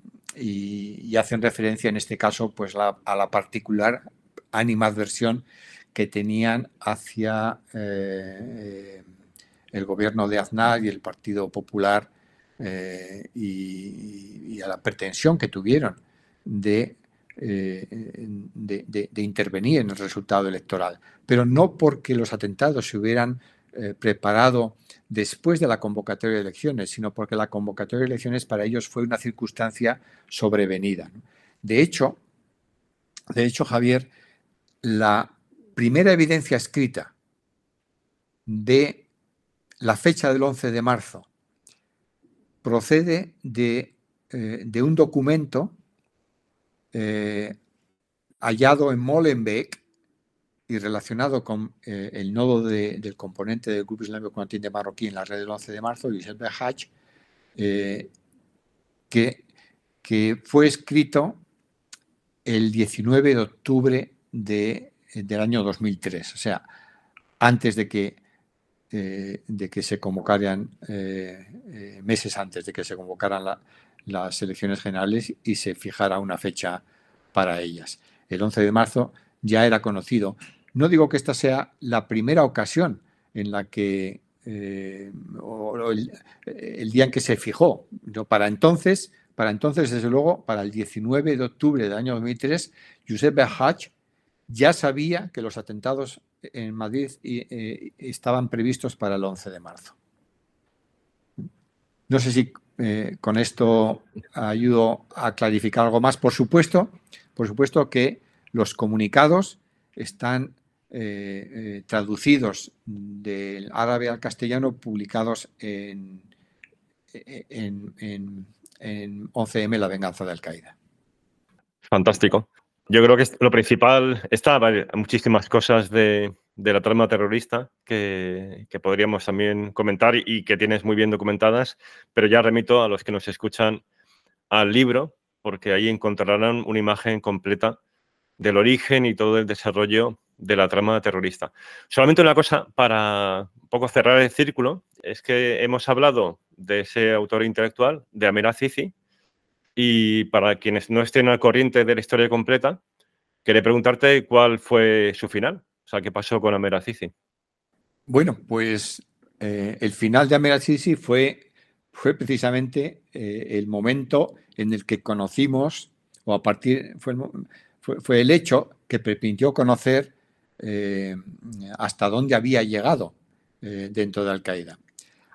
hacen referencia en este caso pues a la particular animadversión que tenían hacia el gobierno de Aznar y el Partido Popular eh, y, a la pretensión que tuvieron de, eh, de, intervenir en el resultado electoral, pero no porque los atentados se hubieran eh, preparado después de la convocatoria de elecciones, sino porque la convocatoria de elecciones para ellos fue una circunstancia sobrevenida. De hecho, de hecho, Javier, la primera evidencia escrita de la fecha del 11 de marzo procede de, eh, un documento eh, hallado en Molenbeek y relacionado con eh, el nodo del componente del Grupo Islámico de Marroquí en la red del 11 de marzo, Yusef Behaj, que, que fue escrito el 19 de octubre de, del año 2003, o sea, antes de que eh, de que se convocaran eh, eh, meses antes de que se convocaran las elecciones generales y se fijara una fecha para ellas. El 11 de marzo ya era conocido. No digo que esta sea la primera ocasión en la que, o, el, día en que se fijó. Para entonces, para entonces, desde luego, para el 19 de octubre del año 2003, Josep Behach ya sabía que los atentados en Madrid eh, estaban previstos para el 11 de marzo. No sé si eh, con esto ayudo a clarificar algo más. Por supuesto, por supuesto que los comunicados están eh, traducidos del árabe al castellano, publicados en, en, en, en 11M, La venganza de Al-Qaeda. Fantástico. Yo creo que lo principal, está muchísimas cosas de, la trama terrorista que, podríamos también comentar y que tienes muy bien documentadas, pero ya remito a los que nos escuchan al libro, porque ahí encontrarán una imagen completa del origen y todo el desarrollo de la trama terrorista. Solamente una cosa para un poco cerrar el círculo, es que hemos hablado de ese autor intelectual, de Amir Azizi, y para quienes no estén al corriente de la historia completa, quería preguntarte cuál fue su final, o sea, qué pasó con Amir Azizi. Bueno, pues eh, el final de Amir Azizi fue, fue precisamente eh, el momento en el que conocimos, o a partir, fue el, fue, el hecho que permitió conocer eh, hasta dónde había llegado dentro de Al-Qaeda.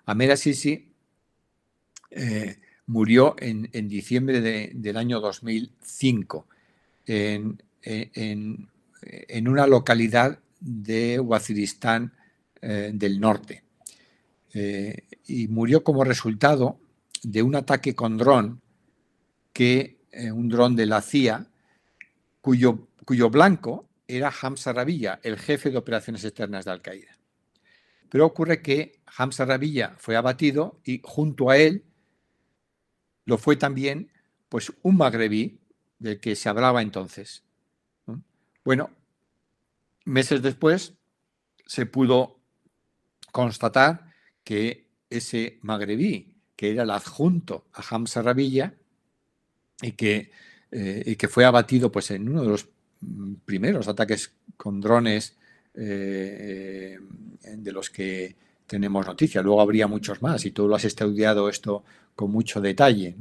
Amir Azizi murió en, diciembre del año 2005 en, en, una localidad de Waziristán eh, del norte. Eh, y murió como resultado de un ataque con dron, que, eh, un dron de la CIA, cuyo, cuyo blanco era Hamza Rabilla, el jefe de operaciones externas de Al-Qaeda. Pero ocurre que Hamza Rabilla fue abatido y junto a él lo fue también pues, un magrebí del que se hablaba entonces. Bueno, meses después se pudo constatar que ese magrebí, que era el adjunto a Hamza Rabilla y que, eh, que fue abatido pues, en uno de los primeros ataques con drones eh, de los que tenemos noticia. Luego habría muchos más y tú lo has estudiado esto con mucho detalle.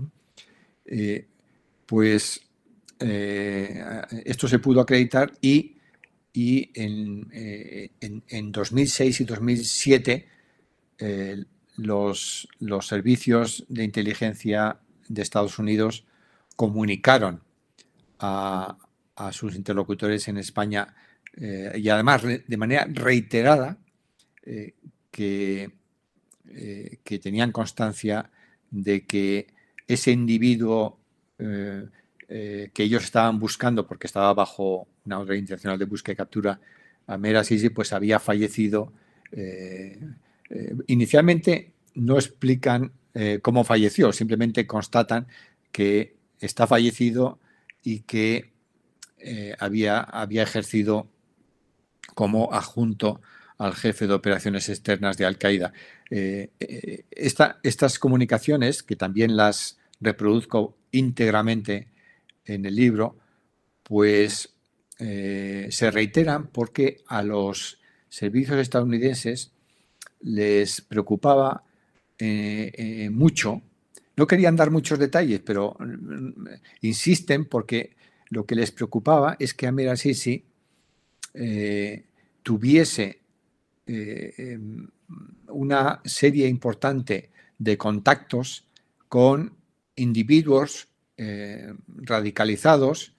Eh, pues eh, esto se pudo acreditar y, y en, eh, en, 2006 y 2007 los, los servicios de inteligencia de Estados Unidos comunicaron a, a sus interlocutores en España y además de manera reiterada que, que tenían constancia de que ese individuo eh, eh, que ellos estaban buscando, porque estaba bajo una orden internacional de búsqueda y captura, Amera Sisi, pues había fallecido. Eh, inicialmente no explican cómo falleció, simplemente constatan que está fallecido y que había, había ejercido como adjunto al jefe de operaciones externas de Al-Qaeda. Eh, eh, estas comunicaciones, que también las reproduzco íntegramente en el libro, pues eh, se reiteran porque a los servicios estadounidenses les preocupaba mucho. No querían dar muchos detalles, pero mm, insisten porque lo que les preocupaba es que Amir Sisi tuviese eh, em, una serie importante de contactos con individuos eh, radicalizados,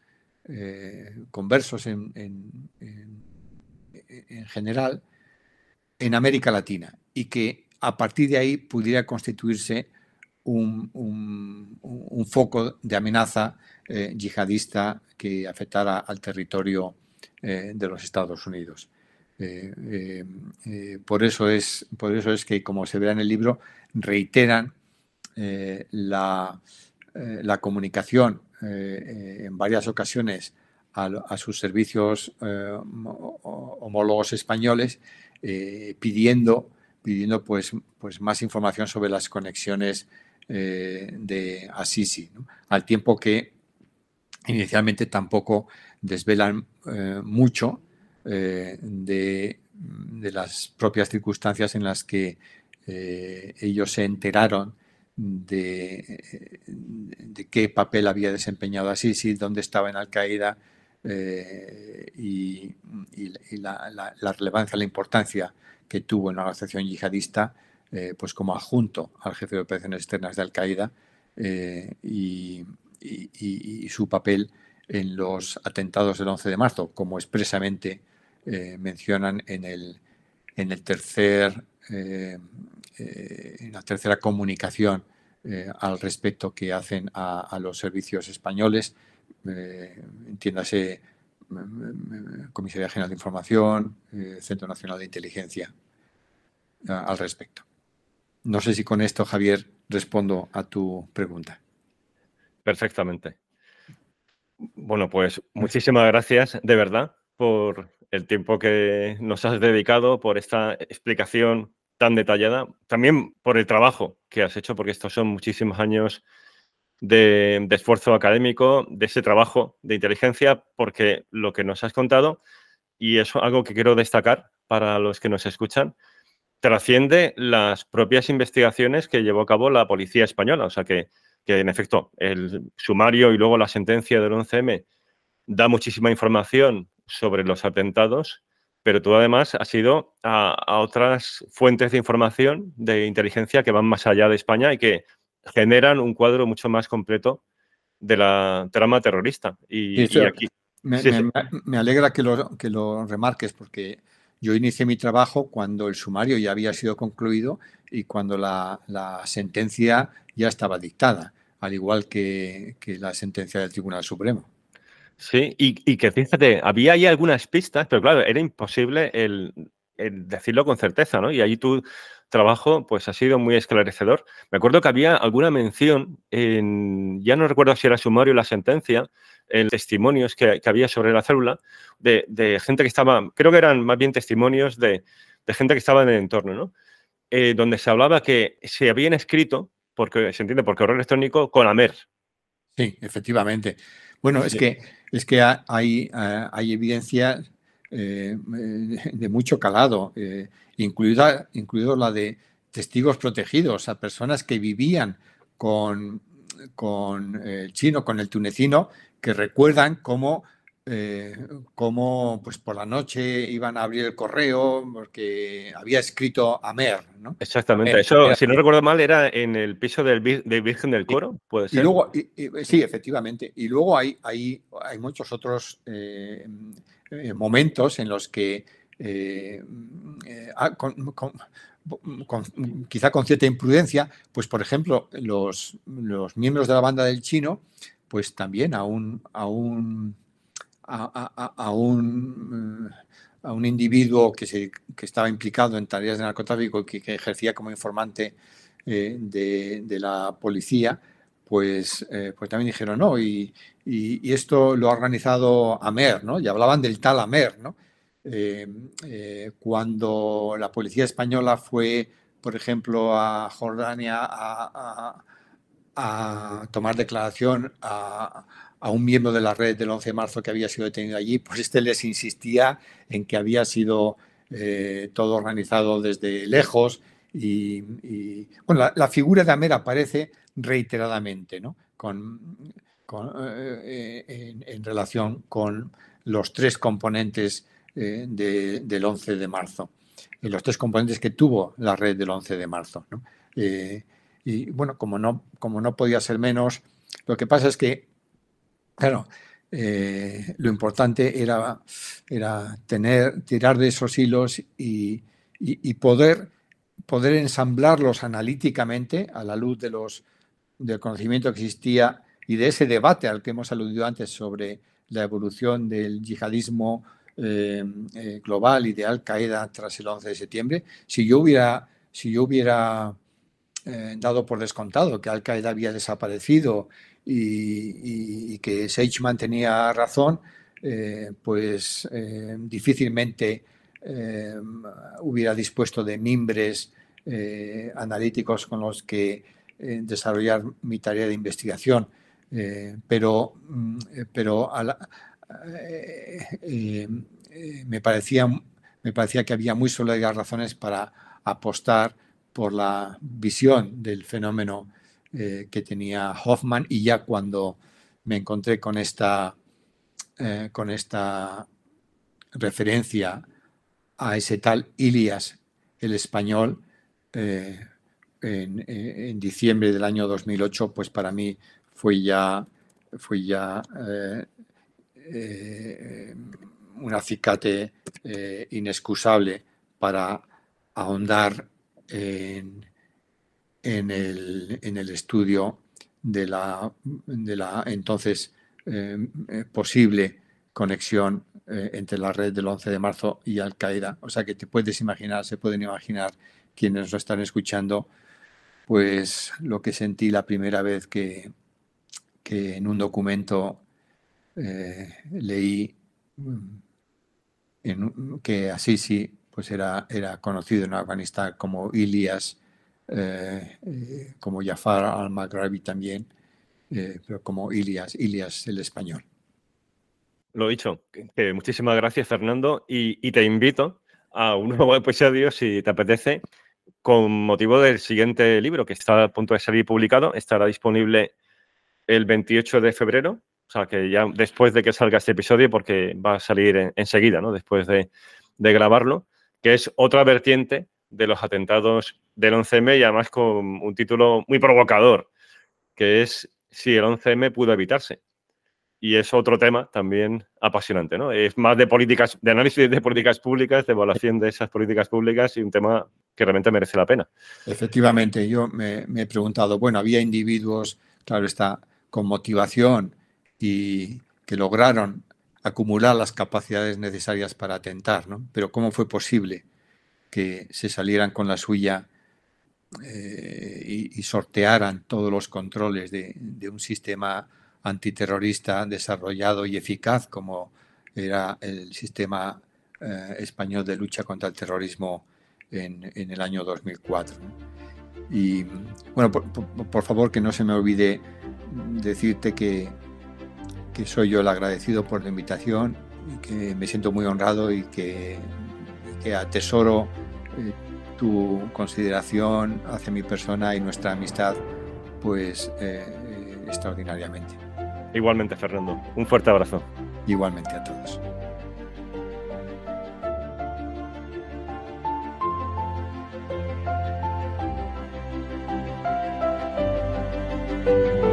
eh, conversos en, en, general, en América Latina y que a partir de ahí pudiera constituirse un foco de amenaza yihadista que afectara al territorio de los Estados Unidos. Eh, eh, eh, por, eso es, por eso es que, como se verá en el libro, reiteran la, comunicación en varias ocasiones a, sus servicios homólogos españoles pidiendo, pidiendo pues, pues más información sobre las conexiones de Assisi, al tiempo que inicialmente tampoco desvelan mucho eh, de, las propias circunstancias en las que eh, ellos se enteraron de, de, qué papel había desempeñado Assisi, dónde estaba en Al-Qaeda eh, y, la, relevancia, la importancia que tuvo en la organización yihadista, pues como adjunto al jefe de operaciones externas de Al-Qaeda y, su papel en los atentados del 11 de marzo, como expresamente eh, mencionan en el, en el tercer, eh, eh, en la tercera comunicación al respecto que hacen a, los servicios españoles, entiéndase Comisaría General de Información, Centro Nacional de Inteligencia, al respecto. No sé si con esto, Javier, respondo a tu pregunta. Perfectamente. Bueno, pues muchísimas gracias de verdad por el tiempo que nos has dedicado, por esta explicación tan detallada, también por el trabajo que has hecho, porque estos son muchísimos años de, esfuerzo académico, de ese trabajo de inteligencia, porque lo que nos has contado, y es algo que quiero destacar para los que nos escuchan, trasciende las propias investigaciones que llevó a cabo la policía española. O sea que, que en efecto, el sumario y luego la sentencia del 11M da muchísima información sobre los atentados, pero tú además has ido a, otras fuentes de información de inteligencia que van más allá de España y que generan un cuadro mucho más completo de la trama terrorista. Y, aquí. Me, alegra que lo, que lo remarques porque yo inicié mi trabajo cuando el sumario ya había sido concluido y cuando la, sentencia ya estaba dictada, al igual que la sentencia del Tribunal Supremo. Sí, y, que fíjate, había ahí algunas pistas, pero claro, era imposible el, decirlo con certeza, ¿no? Y ahí tu trabajo, pues, ha sido muy esclarecedor. Me acuerdo que había alguna mención en, ya no recuerdo si era sumario o la sentencia, en testimonios que, había sobre la célula, de, gente que estaba, creo que eran más bien testimonios de, gente que estaba en el entorno, ¿no? Eh, donde se hablaba que se habían escrito, porque se entiende por correo electrónico, con Amer. Sí, efectivamente. Bueno, es que, es que hay, eh, hay evidencia eh, de mucho calado, eh, incluida, incluido la de testigos protegidos, a personas que vivían con, con el chino, con el tunecino, que recuerdan cómo eh, cómo pues por la noche iban a abrir el correo porque había escrito Amer, ¿no? Exactamente. Eso, si no recuerdo mal, era en el piso del, Virgen del Coro, puede ser. Y luego, sí, efectivamente. Y luego hay, hay, hay muchos otros eh, eh, momentos en los que ah, quizá con cierta imprudencia, pues por ejemplo, los, los miembros de la banda del chino, pues también a, un, a un individuo que, se, que estaba implicado en tareas de narcotráfico y que, ejercía como informante eh, de, la policía, pues, eh, pues también dijeron no. Y, y, esto lo ha organizado Amer, ¿no? Y hablaban del tal Amer, ¿no? Eh, cuando la policía española fue, por ejemplo, a Jordania a, a tomar declaración a, a un miembro de la red del 11 de marzo que había sido detenido allí, pues este les insistía en que había sido eh, todo organizado desde lejos y, bueno, la, figura de Amer aparece reiteradamente, ¿no? Con, eh, en, relación con los tres componentes eh, del 11 de marzo, los tres componentes que tuvo la red del 11 de marzo. y bueno, como no, como no podía ser menos, lo que pasa es que Claro, eh, lo importante era, tener, tirar de esos hilos y, poder, poder ensamblarlos analíticamente a la luz de los, del conocimiento que existía y de ese debate al que hemos aludido antes sobre la evolución del yihadismo eh, eh, global y de Al Qaeda tras el 11 de septiembre. Si yo hubiera dado por descontado que Al Qaeda había desaparecido y, que Seichmann tenía razón, eh, pues eh, difícilmente eh, hubiera dispuesto de mimbres analíticos con los que desarrollar mi tarea de investigación. pero mm, pero me, parecía, me parecía que había muy sólidas razones para apostar por la visión del fenómeno eh, que tenía Hoffman y ya cuando me encontré con esta, eh, con esta referencia a ese tal Ilias, el español, eh, en, diciembre del año 2008, pues para mí fue ya, fue ya un acicate inexcusable para ahondar en, en el, en el estudio de la, de la entonces eh, eh, posible conexión eh, entre la red del 11 de marzo y Al Qaeda. O sea que te puedes imaginar, se pueden imaginar quienes nos están escuchando, pues lo que sentí la primera vez que, que en un documento leí mm, en, que Assisi pues era, era conocido en Afganistán como Ilias, como Jafar al-Maghrabi también, pero como Ilias, Ilias el español. Lo dicho, que muchísimas gracias Fernando y, te invito a un nuevo episodio si te apetece con motivo del siguiente libro que está a punto de salir publicado. Estará disponible el 28 de febrero, o sea que ya después de que salga este episodio, porque va a salir enseguida, ¿no? Después de, de grabarlo, que es otra vertiente de los atentados del 11M y además con un título muy provocador, que es si el 11M pudo evitarse y es otro tema también apasionante, ¿no? Es más de políticas, de análisis de políticas públicas, de evaluación de esas políticas públicas y un tema que realmente merece la pena. Efectivamente, yo me, he preguntado, bueno, había individuos, claro está, con motivación y que lograron acumular las capacidades necesarias para atentar, ¿no? Pero ¿cómo fue posible que se salieran con la suya eh, y, sortearan todos los controles de, un sistema antiterrorista desarrollado y eficaz como era el sistema eh, español de lucha contra el terrorismo en, el año 2004. Y bueno, por, favor que no se me olvide decirte que, que soy yo el agradecido por la invitación que me siento muy honrado y que, que atesoro eh, tu consideración hacia mi persona y nuestra amistad pues eh, extraordinariamente. Igualmente, Fernando. Un fuerte abrazo. Igualmente a todos. thank